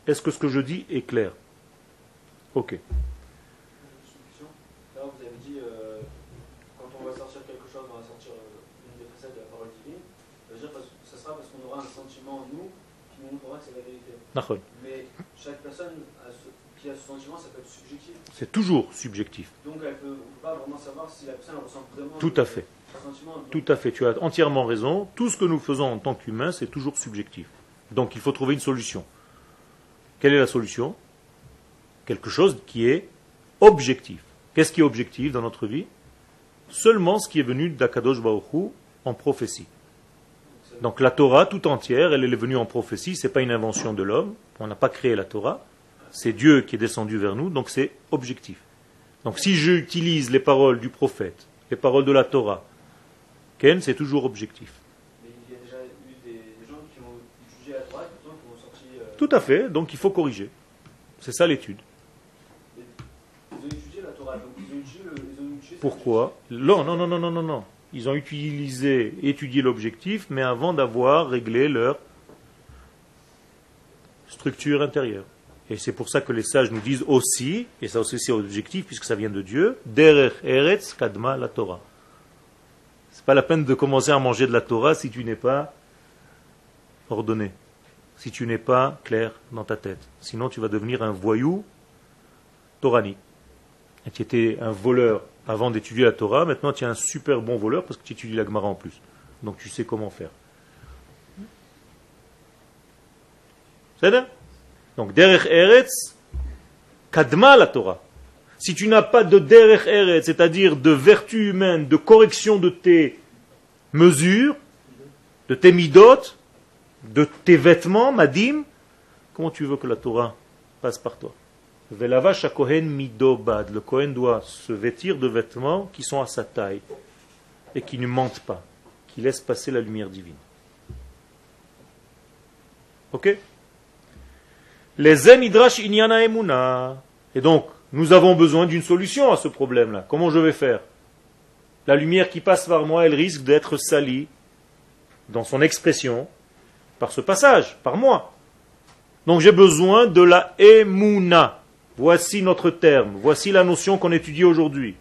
Est-ce que ce que je dis est clair? Ok. Là, vous avez dit, euh, quand on va sortir quelque chose, on va sortir euh, une des facettes de la parole divine. Ça veut dire sera parce qu'on aura un sentiment en nous qui nous montrera que c'est la vérité. Mais chaque personne qui a ce sentiment, ça peut être subjectif. C'est toujours subjectif. Donc elle peut, on ne peut pas vraiment savoir si la personne ressent vraiment Tout à fait. sentiment. Tout à fait, tu as entièrement raison. Tout ce que nous faisons en tant qu'humains, c'est toujours subjectif. Donc il faut trouver une solution. Quelle est la solution? Quelque chose qui est objectif. Qu'est-ce qui est objectif dans notre vie? Seulement ce qui est venu d'Akadosh Baruch en prophétie. Donc la Torah tout entière, elle est venue en prophétie, ce n'est pas une invention de l'homme, on n'a pas créé la Torah, c'est Dieu qui est descendu vers nous, donc c'est objectif. Donc si j'utilise les paroles du prophète, les paroles de la Torah, Ken, c'est toujours objectif. Mais il y a déjà eu des, gens qui ont jugé la Torah et qui ont sorti. Euh, tout à fait, donc il faut corriger. C'est ça l'étude. Pourquoi Non, non, non, non, non, non, non. Ils ont utilisé, étudié l'objectif, mais avant d'avoir réglé leur structure intérieure. Et c'est pour ça que les sages nous disent aussi, et ça aussi c'est objectif puisque ça vient de Dieu, Derech Eretz Kadma la Torah. C'est pas la peine de commencer à manger de la Torah si tu n'es pas ordonné, si tu n'es pas clair dans ta tête. Sinon tu vas devenir un voyou torani. Tu étais un voleur avant d'étudier la Torah, maintenant tu es un super bon voleur parce que tu étudies la Gemara en plus. Donc tu sais comment faire. C'est Donc derech eretz, kadma la Torah. Si tu n'as pas de derech eretz, c'est-à-dire de vertu humaine, de correction de tes mesures, de tes midot, de tes vêtements, madim, comment tu veux que la Torah passe par toi Velavash Kohen midobad. Le Kohen doit se vêtir de vêtements qui sont à sa taille et qui ne mentent pas, qui laissent passer la lumière divine. Ok Les emidrash inyana emuna. Et donc, nous avons besoin d'une solution à ce problème-là. Comment je vais faire La lumière qui passe par moi, elle risque d'être salie dans son expression par ce passage, par moi. Donc j'ai besoin de la emuna. Voici notre terme, voici la notion qu'on étudie aujourd'hui.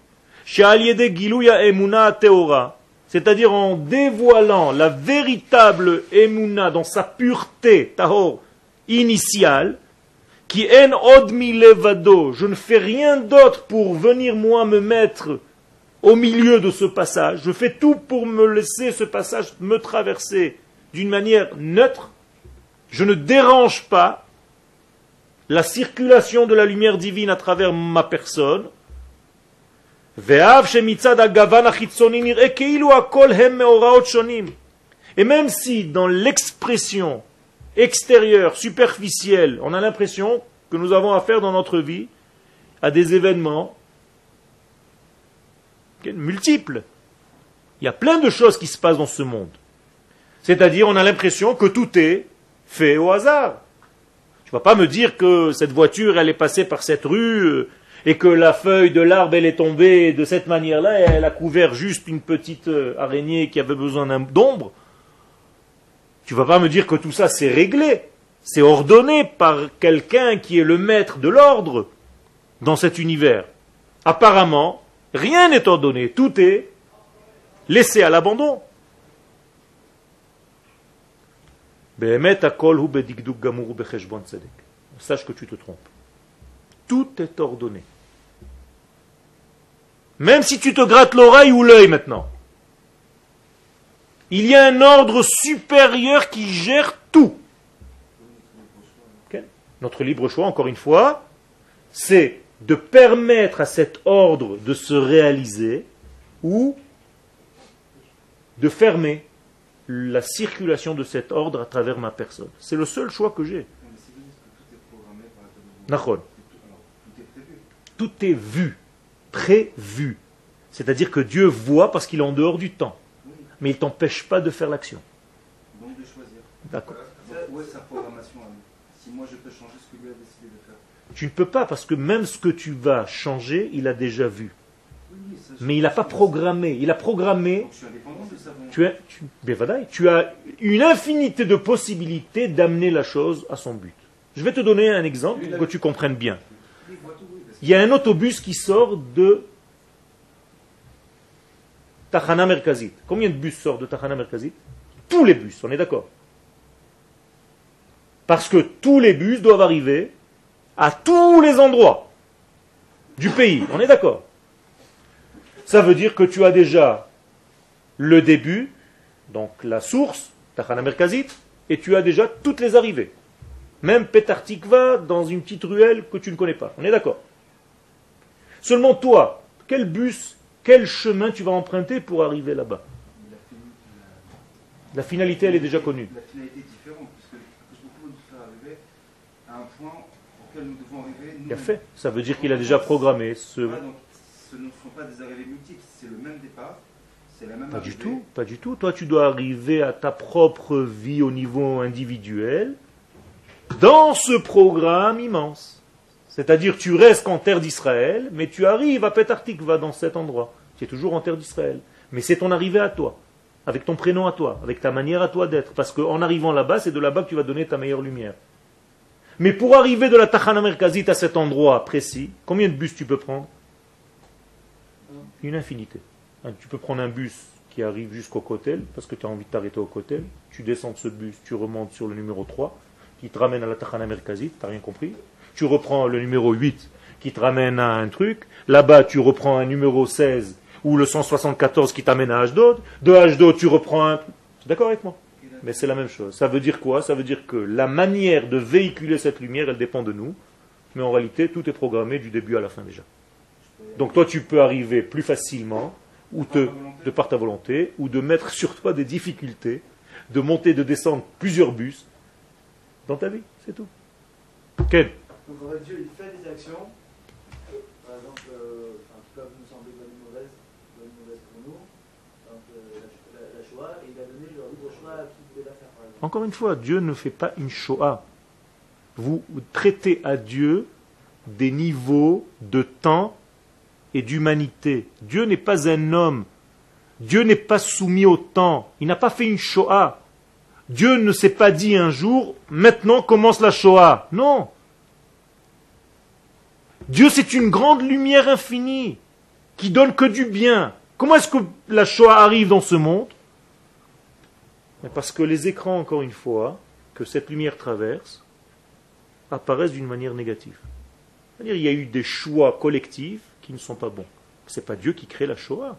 C'est-à-dire en dévoilant la véritable emuna dans sa pureté, tahor, initiale, qui en od levado, je ne fais rien d'autre pour venir moi me mettre au milieu de ce passage, je fais tout pour me laisser ce passage me traverser d'une manière neutre, je ne dérange pas, la circulation de la lumière divine à travers ma personne, Et même si dans l'expression extérieure, superficielle, on a l'impression que nous avons affaire dans notre vie à des événements multiples. Il y a plein de choses qui se passent dans ce monde. C'est-à-dire, on a l'impression que tout est fait au hasard. Tu vas pas me dire que cette voiture, elle est passée par cette rue euh, et que la feuille de l'arbre, elle est tombée de cette manière-là et elle a couvert juste une petite euh, araignée qui avait besoin d'ombre. Tu vas pas me dire que tout ça c'est réglé, c'est ordonné par quelqu'un qui est le maître de l'ordre dans cet univers. Apparemment, rien n'est ordonné, tout est laissé à l'abandon. Sache que tu te trompes. Tout est ordonné. Même si tu te grattes l'oreille ou l'œil maintenant. Il y a un ordre supérieur qui gère tout. Notre libre choix, encore une fois, c'est de permettre à cet ordre de se réaliser ou de fermer la circulation de cet ordre à travers ma personne. C'est le seul choix que j'ai. Tout est vu, prévu. C'est-à-dire que Dieu voit parce qu'il est en dehors du temps. Mais il ne t'empêche pas de faire l'action. Donc de choisir. D'accord. Où est sa programmation Si moi je peux changer ce que lui a décidé de faire. Tu ne peux pas parce que même ce que tu vas changer, il a déjà vu. Mais il n'a pas programmé. Il a programmé. Tu as, tu, tu as une infinité de possibilités d'amener la chose à son but. Je vais te donner un exemple pour que tu comprennes bien. Il y a un autobus qui sort de Tahana Merkazit. Combien de bus sortent de Tahana Merkazit Tous les bus, on est d'accord. Parce que tous les bus doivent arriver à tous les endroits du pays, on est d'accord. Ça veut dire que tu as déjà le début, donc la source, Tahana Merkazit, et tu as déjà toutes les arrivées. Même Petartikva dans une petite ruelle que tu ne connais pas. On est d'accord. Seulement toi, quel bus, quel chemin tu vas emprunter pour arriver là-bas? La finalité, elle est déjà connue. La finalité est différente, puisque beaucoup nous faire arriver à un point auquel nous devons arriver. Il a fait. Ça veut dire qu'il a déjà programmé ce. Ah, ce ne sont pas des arrivées multiples, c'est le même départ. La même pas du tout, pas du tout. Toi, tu dois arriver à ta propre vie au niveau individuel dans ce programme immense. C'est-à-dire, tu restes en terre d'Israël, mais tu arrives à va dans cet endroit. Tu es toujours en terre d'Israël. Mais c'est ton arrivée à toi, avec ton prénom à toi, avec ta manière à toi d'être. Parce qu'en arrivant là-bas, c'est de là-bas que tu vas donner ta meilleure lumière. Mais pour arriver de la Tachana Merkazit à cet endroit précis, combien de bus tu peux prendre? Une infinité. Hein, tu peux prendre un bus qui arrive jusqu'au Kotel, parce que tu as envie de t'arrêter au Kotel. Tu descends de ce bus, tu remontes sur le numéro 3 qui te ramène à la Tachana Merkazit, t'as rien compris. Tu reprends le numéro 8 qui te ramène à un truc. Là-bas, tu reprends un numéro 16 ou le 174 qui t'amène à Ashdod. De Ashdod, tu reprends un... D'accord avec moi? Mais c'est la même chose. Ça veut dire quoi? Ça veut dire que la manière de véhiculer cette lumière, elle dépend de nous. Mais en réalité, tout est programmé du début à la fin déjà. Donc toi, tu peux arriver plus facilement, ou te, de par ta volonté, ou de mettre sur toi des difficultés, de monter, de descendre plusieurs bus, dans ta vie, c'est tout. Quel Donc en fait, Dieu il fait des actions, par exemple, euh, qui peuvent nous sembler bonnes ou mauvaises, bonnes ou mauvaises pour nous, donc euh, la, Shoah, et il a donné leur libre choix à qui voulait la faire. Par exemple. Encore une fois, Dieu ne fait pas une Shoah. Vous traitez à Dieu des niveaux de temps et d'humanité. Dieu n'est pas un homme. Dieu n'est pas soumis au temps. Il n'a pas fait une Shoah. Dieu ne s'est pas dit un jour, maintenant commence la Shoah. Non. Dieu, c'est une grande lumière infinie qui donne que du bien. Comment est-ce que la Shoah arrive dans ce monde? Parce que les écrans, encore une fois, que cette lumière traverse, apparaissent d'une manière négative. C'est-à-dire il y a eu des choix collectifs qui ne sont pas bons. Ce n'est pas Dieu qui crée la Shoah.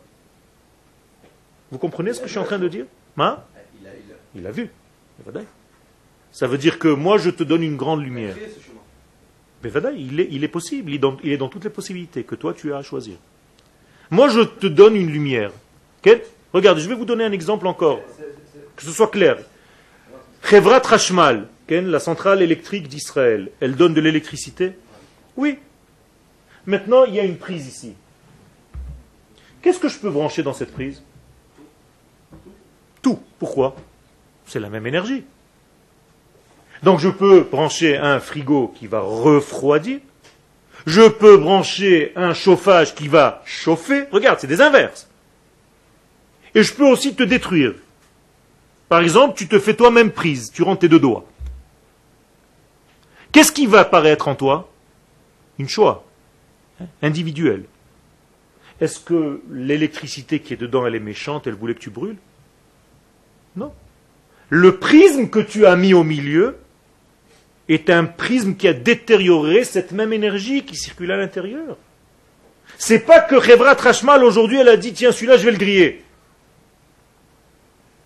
Vous comprenez ce que je suis en train de dire? Hein? Il a vu. Ça veut dire que moi, je te donne une grande lumière. Mais il est, il est possible, il est, dans, toutes les possibilités que toi, tu as à choisir. Moi, je te donne une lumière. Regarde, je vais vous donner un exemple encore, que ce soit clair. Chevrat Rashmal, la centrale électrique d'Israël, elle donne de l'électricité? Oui. Maintenant, il y a une prise ici. Qu'est-ce que je peux brancher dans cette prise? Tout. Pourquoi? C'est la même énergie. Donc je peux brancher un frigo qui va refroidir. Je peux brancher un chauffage qui va chauffer. Regarde, c'est des inverses. Et je peux aussi te détruire. Par exemple, tu te fais toi-même prise, tu rentres tes deux doigts. Qu'est-ce qui va apparaître en toi? Une choix individuelle. Est-ce que l'électricité qui est dedans, elle est méchante, elle voulait que tu brûles? Non. Le prisme que tu as mis au milieu est un prisme qui a détérioré cette même énergie qui circule à l'intérieur. C'est pas que Revra Trashmal aujourd'hui elle a dit tiens celui-là je vais le griller.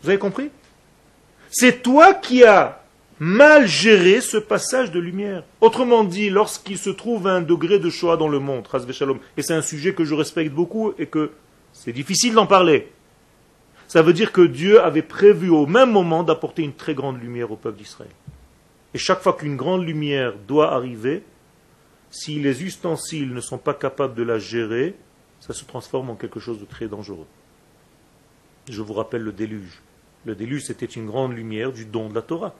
Vous avez compris? C'est toi qui as mal géré ce passage de lumière. Autrement dit, lorsqu'il se trouve un degré de Shoah dans le monde, et c'est un sujet que je respecte beaucoup et que c'est difficile d'en parler, ça veut dire que Dieu avait prévu au même moment d'apporter une très grande lumière au peuple d'Israël. Et chaque fois qu'une grande lumière doit arriver, si les ustensiles ne sont pas capables de la gérer, ça se transforme en quelque chose de très dangereux. Je vous rappelle le déluge. Le déluge, c'était une grande lumière du don de la Torah.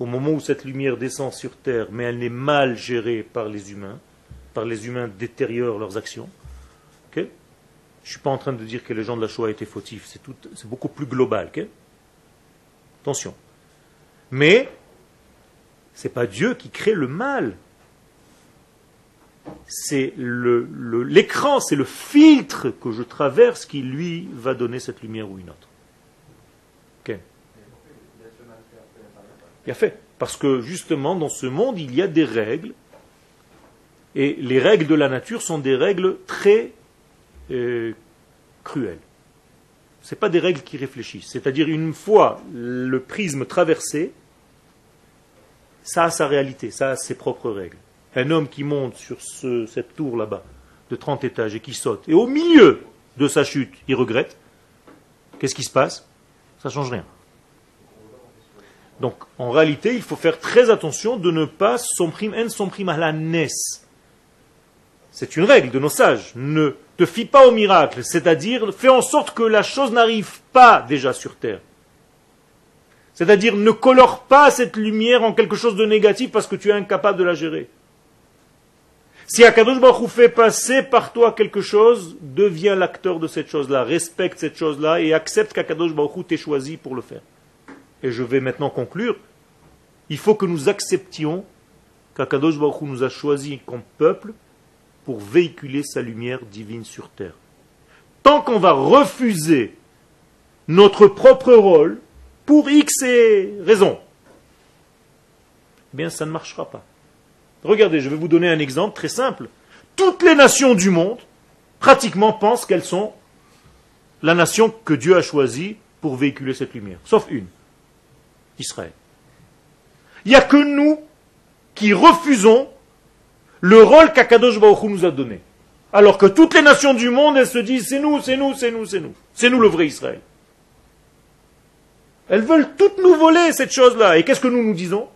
Au moment où cette lumière descend sur terre, mais elle n'est mal gérée par les humains, par les humains détériorent leurs actions. Je ne suis pas en train de dire que les gens de la Shoah étaient fautifs, c'est, c'est beaucoup plus global. Attention. Mais ce n'est pas Dieu qui crée le mal. C'est l'écran, c'est le filtre que je traverse qui, lui, va donner cette lumière ou une autre. Bien fait. Parce que justement, dans ce monde, il y a des règles. Et les règles de la nature sont des règles très euh, cruelles. Ce pas des règles qui réfléchissent. C'est-à-dire, une fois le prisme traversé, ça a sa réalité, ça a ses propres règles. Un homme qui monte sur cette tour là-bas, de 30 étages, et qui saute, et au milieu de sa chute, il regrette, qu'est-ce qui se passe? Ça ne change rien. Donc, en réalité, il faut faire très attention de ne pas s'omprimer, en à la naisse. C'est une règle de nos sages. Ne te fie pas au miracle, c'est-à-dire fais en sorte que la chose n'arrive pas déjà sur terre. C'est-à-dire ne colore pas cette lumière en quelque chose de négatif parce que tu es incapable de la gérer. Si Akadosh Baruch fait passer par toi quelque chose, deviens l'acteur de cette chose-là, respecte cette chose-là et accepte qu'Akadosh Baruch t'ait choisi pour le faire et je vais maintenant conclure, il faut que nous acceptions qu'Akadosh Baruch nous a choisis comme peuple pour véhiculer sa lumière divine sur terre. Tant qu'on va refuser notre propre rôle, pour X raisons, eh bien ça ne marchera pas. Regardez, je vais vous donner un exemple très simple. Toutes les nations du monde, pratiquement, pensent qu'elles sont la nation que Dieu a choisie pour véhiculer cette lumière, sauf une. Israël. Il n'y a que nous qui refusons le rôle qu'Akadosh Baruch nous a donné. Alors que toutes les nations du monde, elles se disent, c'est nous, c'est nous, c'est nous, c'est nous. C'est nous le vrai Israël. Elles veulent toutes nous voler cette chose-là. Et qu'est-ce que nous nous disons?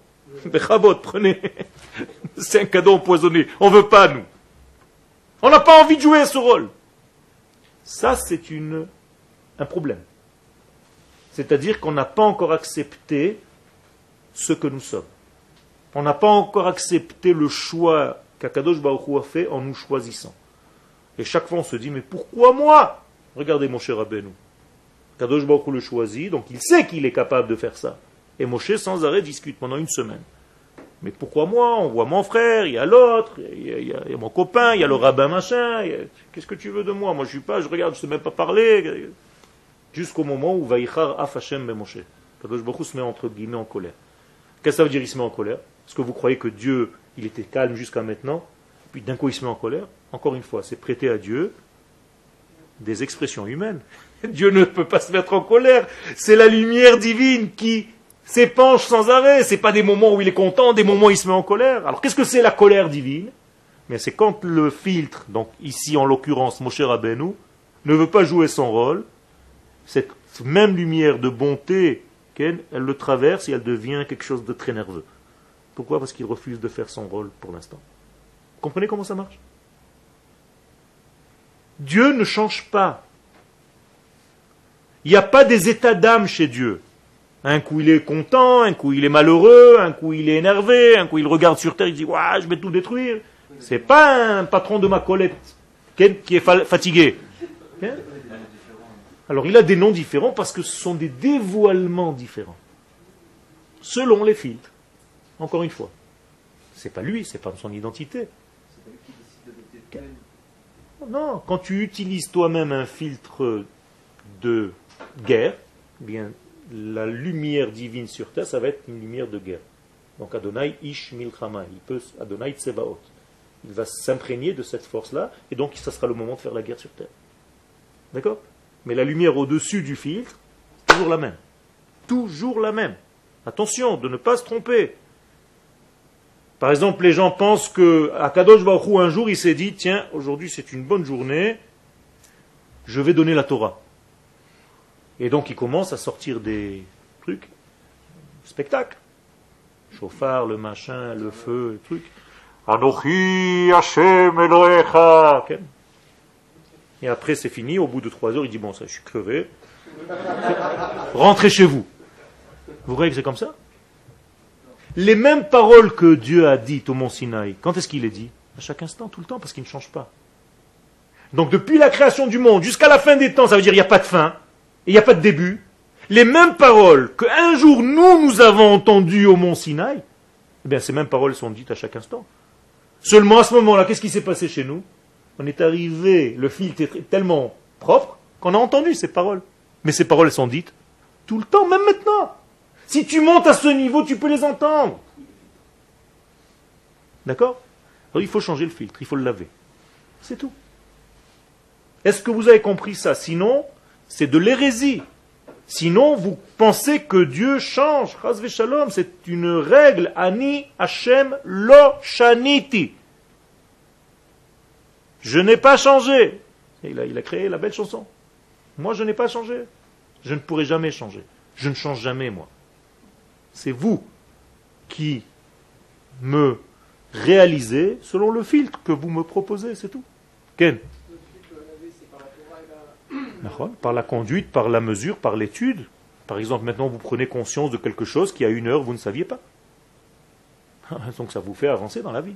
Bechabot, prenez. c'est un cadeau empoisonné. On ne veut pas, nous. On n'a pas envie de jouer à ce rôle. Ça, c'est un problème. C'est-à-dire qu'on n'a pas encore accepté ce que nous sommes. On n'a pas encore accepté le choix qu'Akadosh Baruch a fait en nous choisissant. Et chaque fois on se dit, mais pourquoi moi? Regardez mon cher Abénou. Kadosh Baruch le choisit, donc il sait qu'il est capable de faire ça. Et Moshe sans arrêt discute pendant une semaine. Mais pourquoi moi? On voit mon frère, il y a l'autre, il, y a mon copain, il y a le rabbin machin. Qu'est-ce que tu veux de moi? Moi je suis pas, je regarde, je ne sais même pas parler jusqu'au moment où Vaïchar Af Hashem ben Moshe. Kadosh Baruch se met entre guillemets en colère. Qu'est-ce que ça veut dire il se met en colère? Est-ce que vous croyez que Dieu, il était calme jusqu'à maintenant, puis d'un coup il se met en colère Encore une fois, c'est prêter à Dieu des expressions humaines. Dieu ne peut pas se mettre en colère. C'est la lumière divine qui s'épanche sans arrêt. Ce n'est pas des moments où il est content, des moments où il se met en colère. Alors qu'est-ce que c'est la colère divine? Mais c'est quand le filtre, donc ici en l'occurrence Moshe Rabbeinu, ne veut pas jouer son rôle, cette même lumière de bonté, elle le traverse et elle devient quelque chose de très nerveux. Pourquoi? Parce qu'il refuse de faire son rôle pour l'instant. Comprenez comment ça marche? Dieu ne change pas. Il n'y a pas des états d'âme chez Dieu. Un coup il est content, un coup il est malheureux, un coup il est énervé, un coup il regarde sur terre, il dit ouais, je vais tout détruire. C'est pas un patron de ma colette qui est fatigué. Alors il a des noms différents parce que ce sont des dévoilements différents. Selon les filtres. Encore une fois. C'est pas lui, c'est pas son identité. Non, quand tu utilises toi-même un filtre de guerre, eh bien la lumière divine sur terre, ça va être une lumière de guerre. Donc Adonai Ish Milchama, il peut Adonai Tsebaot. Il va s'imprégner de cette force-là, et donc ça sera le moment de faire la guerre sur terre. D'accord? Mais la lumière au-dessus du filtre, toujours la même. Toujours la même. Attention de ne pas se tromper. Par exemple, les gens pensent que à Kadosh Baruch un jour, il s'est dit, tiens, aujourd'hui c'est une bonne journée, je vais donner la Torah. Et donc il commence à sortir des trucs, spectacle. Chauffard, le machin, le feu, le truc. Anochi Hashem Elohecha. Et après c'est fini, au bout de trois heures, il dit, bon, ça, je suis crevé. Rentrez chez vous. Vous voyez que c'est comme ça? Les mêmes paroles que Dieu a dites au mont Sinaï, quand est-ce qu'il les dit? À chaque instant, tout le temps, parce qu'il ne change pas. Donc depuis la création du monde jusqu'à la fin des temps, ça veut dire qu'il n'y a pas de fin il n'y a pas de début, les mêmes paroles qu'un jour nous, nous avons entendues au mont Sinaï, eh bien ces mêmes paroles sont dites à chaque instant. Seulement à ce moment-là, qu'est-ce qui s'est passé chez nous? On est arrivé, le filtre est tellement propre qu'on a entendu ces paroles. Mais ces paroles sont dites tout le temps, même maintenant. Si tu montes à ce niveau, tu peux les entendre. D'accord? Alors il faut changer le filtre, il faut le laver. C'est tout. Est-ce que vous avez compris ça? Sinon, c'est de l'hérésie. Sinon, vous pensez que Dieu change. Shalom, c'est une règle. Ani Hashem lo shaniti. Je n'ai pas changé. il, a, il a créé la belle chanson. Moi, je n'ai pas changé. Je ne pourrai jamais changer. Je ne change jamais, moi. C'est vous qui me réalisez selon le filtre que vous me proposez, c'est tout. Ken par la conduite, par la mesure, par l'étude. Par exemple, maintenant vous prenez conscience de quelque chose qui à une heure vous ne saviez pas. Donc ça vous fait avancer dans la vie.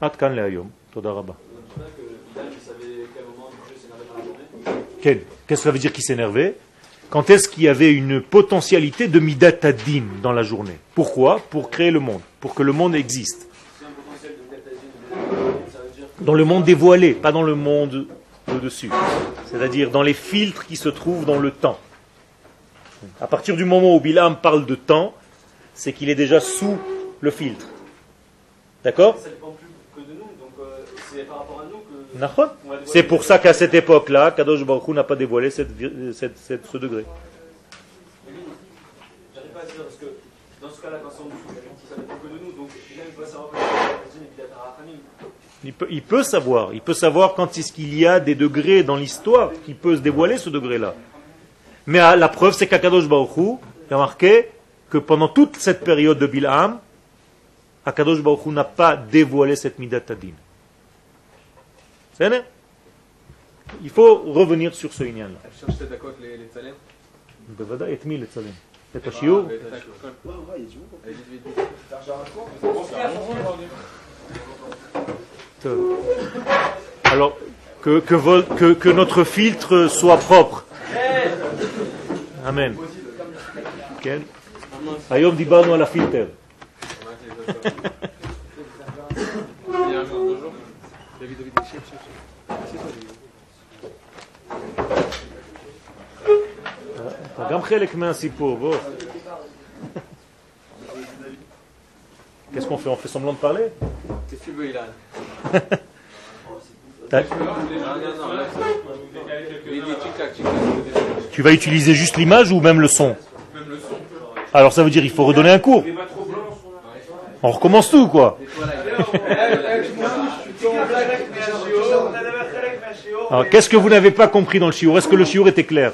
Atkan Qu'est-ce que ça veut dire qu'il s'énervait? Quand est-ce qu'il y avait une potentialité de midatadin dans la journée? Pourquoi? Pour créer le monde, pour que le monde existe. Dans le monde dévoilé, pas dans le monde au-dessus. C'est-à-dire dans les filtres qui se trouvent dans le temps. À partir du moment où Bilam parle de temps, c'est qu'il est déjà sous le filtre. D'accord? C'est pour ça qu'à cette époque-là, Kadosh Baruch n'a pas dévoilé cette, cette, cette, ce degré. J'arrive pas à dire parce que dans ce cas-là, quand c'est en dessous, ça dépend que de nous. Donc, il doit savoir il peut, il peut savoir, il peut savoir quand est-ce qu'il y a des degrés dans l'histoire qui peut se dévoiler ce degré-là. Mais la preuve, c'est qu'Akadosh Baruch a marqué que pendant toute cette période de Bilham, Akadosh Baruch n'a pas dévoilé cette Midat Adin. C'est Il faut revenir sur ce lien-là. Alors, que, que, que, notre filtre soit propre. Amen. Ayom דיברנו על הפילטר. אתה גם חלק מהסיפור, בוא. Qu'est-ce qu'on fait On fait semblant de parler Qu'est-ce que tu veux, Ilan Tu vas utiliser juste l'image ou même le son Alors ça veut dire qu'il faut redonner un cours. On recommence tout, quoi. qu'est-ce que vous n'avez pas compris dans le shiur Est-ce que le shiur était clair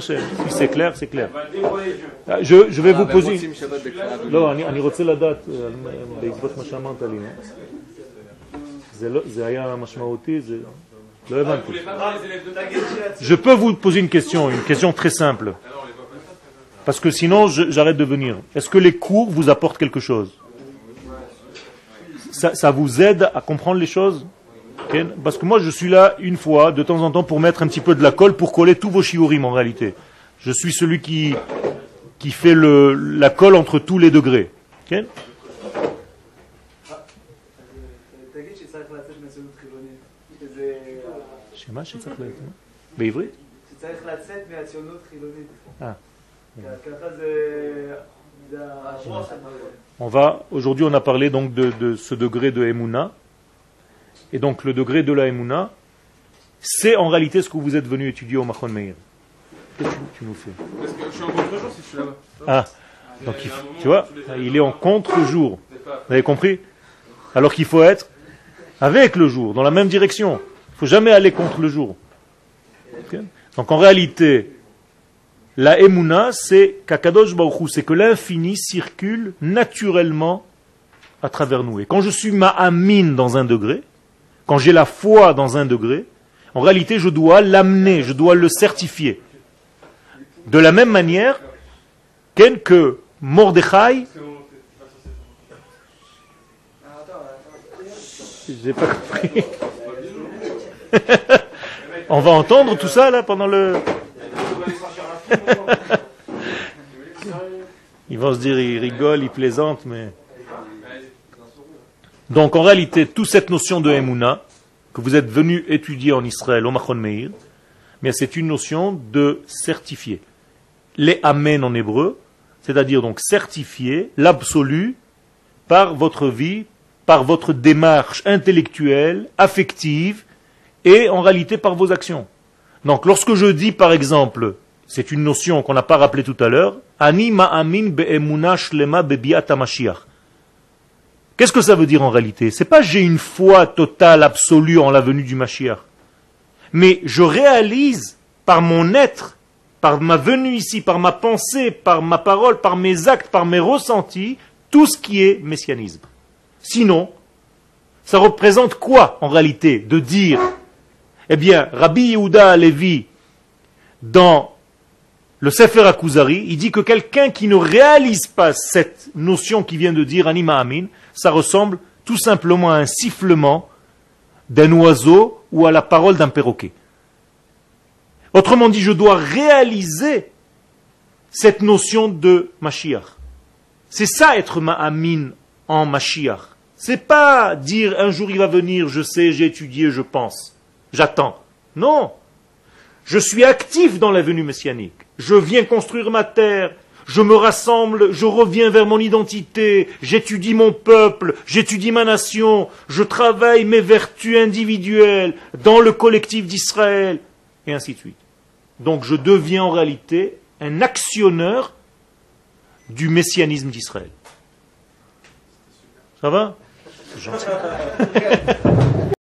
si c'est clair, c'est clair. Je, je vais vous poser... לא, אני רוצה לדעת, בעקבות מה שאמרת לי. זה היה משמעותי, זה... לא הבנתי. Je peux vous poser une question, une question très simple. Parce que sinon, j'arrête de venir. Est-ce que les cours vous apportent quelque chose ça, ça vous aide à comprendre les choses Parce que moi, je suis là une fois, de temps en temps, pour mettre un petit peu de la colle, pour coller tous vos shiurim en réalité. Je suis celui qui, qui fait le, la colle entre tous les degrés. Okay On va, aujourd'hui on a parlé donc de, de ce degré de Emouna, et donc le degré de la Emouna, c'est en réalité ce que vous êtes venu étudier au Machon Meir. Qu'est-ce que tu, nous fais Parce que je suis en contre-jour si je suis là-bas. Ah, donc tu vois, il est en contre-jour. Vous avez compris? Alors qu'il faut être avec le jour, dans la même direction. Il ne faut jamais aller contre le jour. Donc en réalité, la Emouna, c'est qu'Akadosh c'est que l'infini circule naturellement à travers nous. Et quand je suis ma'amine dans un degré, quand j'ai la foi dans un degré, en réalité, je dois l'amener, je dois le certifier. De la même manière que Mordechai. Pas compris. On va entendre tout ça là pendant le. Ils vont se dire, ils rigolent, ils plaisantent, mais. Donc en réalité, toute cette notion de Emouna, que vous êtes venu étudier en Israël, au Machon Meir, mais c'est une notion de certifier. Les Amen en hébreu, c'est-à-dire donc certifier l'absolu par votre vie, par votre démarche intellectuelle, affective, et en réalité par vos actions. Donc lorsque je dis par exemple, c'est une notion qu'on n'a pas rappelée tout à l'heure, Ani ma'amin be'emuna shlema bebiat. Qu'est-ce que ça veut dire en réalité? C'est pas j'ai une foi totale, absolue en la venue du Mashiach. Mais je réalise par mon être, par ma venue ici, par ma pensée, par ma parole, par mes actes, par mes ressentis, tout ce qui est messianisme. Sinon, ça représente quoi en réalité de dire Eh bien, Rabbi Yehuda Levi, dans le Sefer Akuzari, il dit que quelqu'un qui ne réalise pas cette notion qui vient de dire Anima Amin, ça ressemble tout simplement à un sifflement d'un oiseau ou à la parole d'un perroquet. Autrement dit, je dois réaliser cette notion de Mashiach. C'est ça être Ma'amin en Mashiach. C'est pas dire un jour il va venir, je sais, j'ai étudié, je pense, j'attends. Non. Je suis actif dans la venue messianique. Je viens construire ma terre, je me rassemble, je reviens vers mon identité, j'étudie mon peuple, j'étudie ma nation, je travaille mes vertus individuelles dans le collectif d'Israël, et ainsi de suite. Donc je deviens en réalité un actionneur du messianisme d'Israël. Ça va?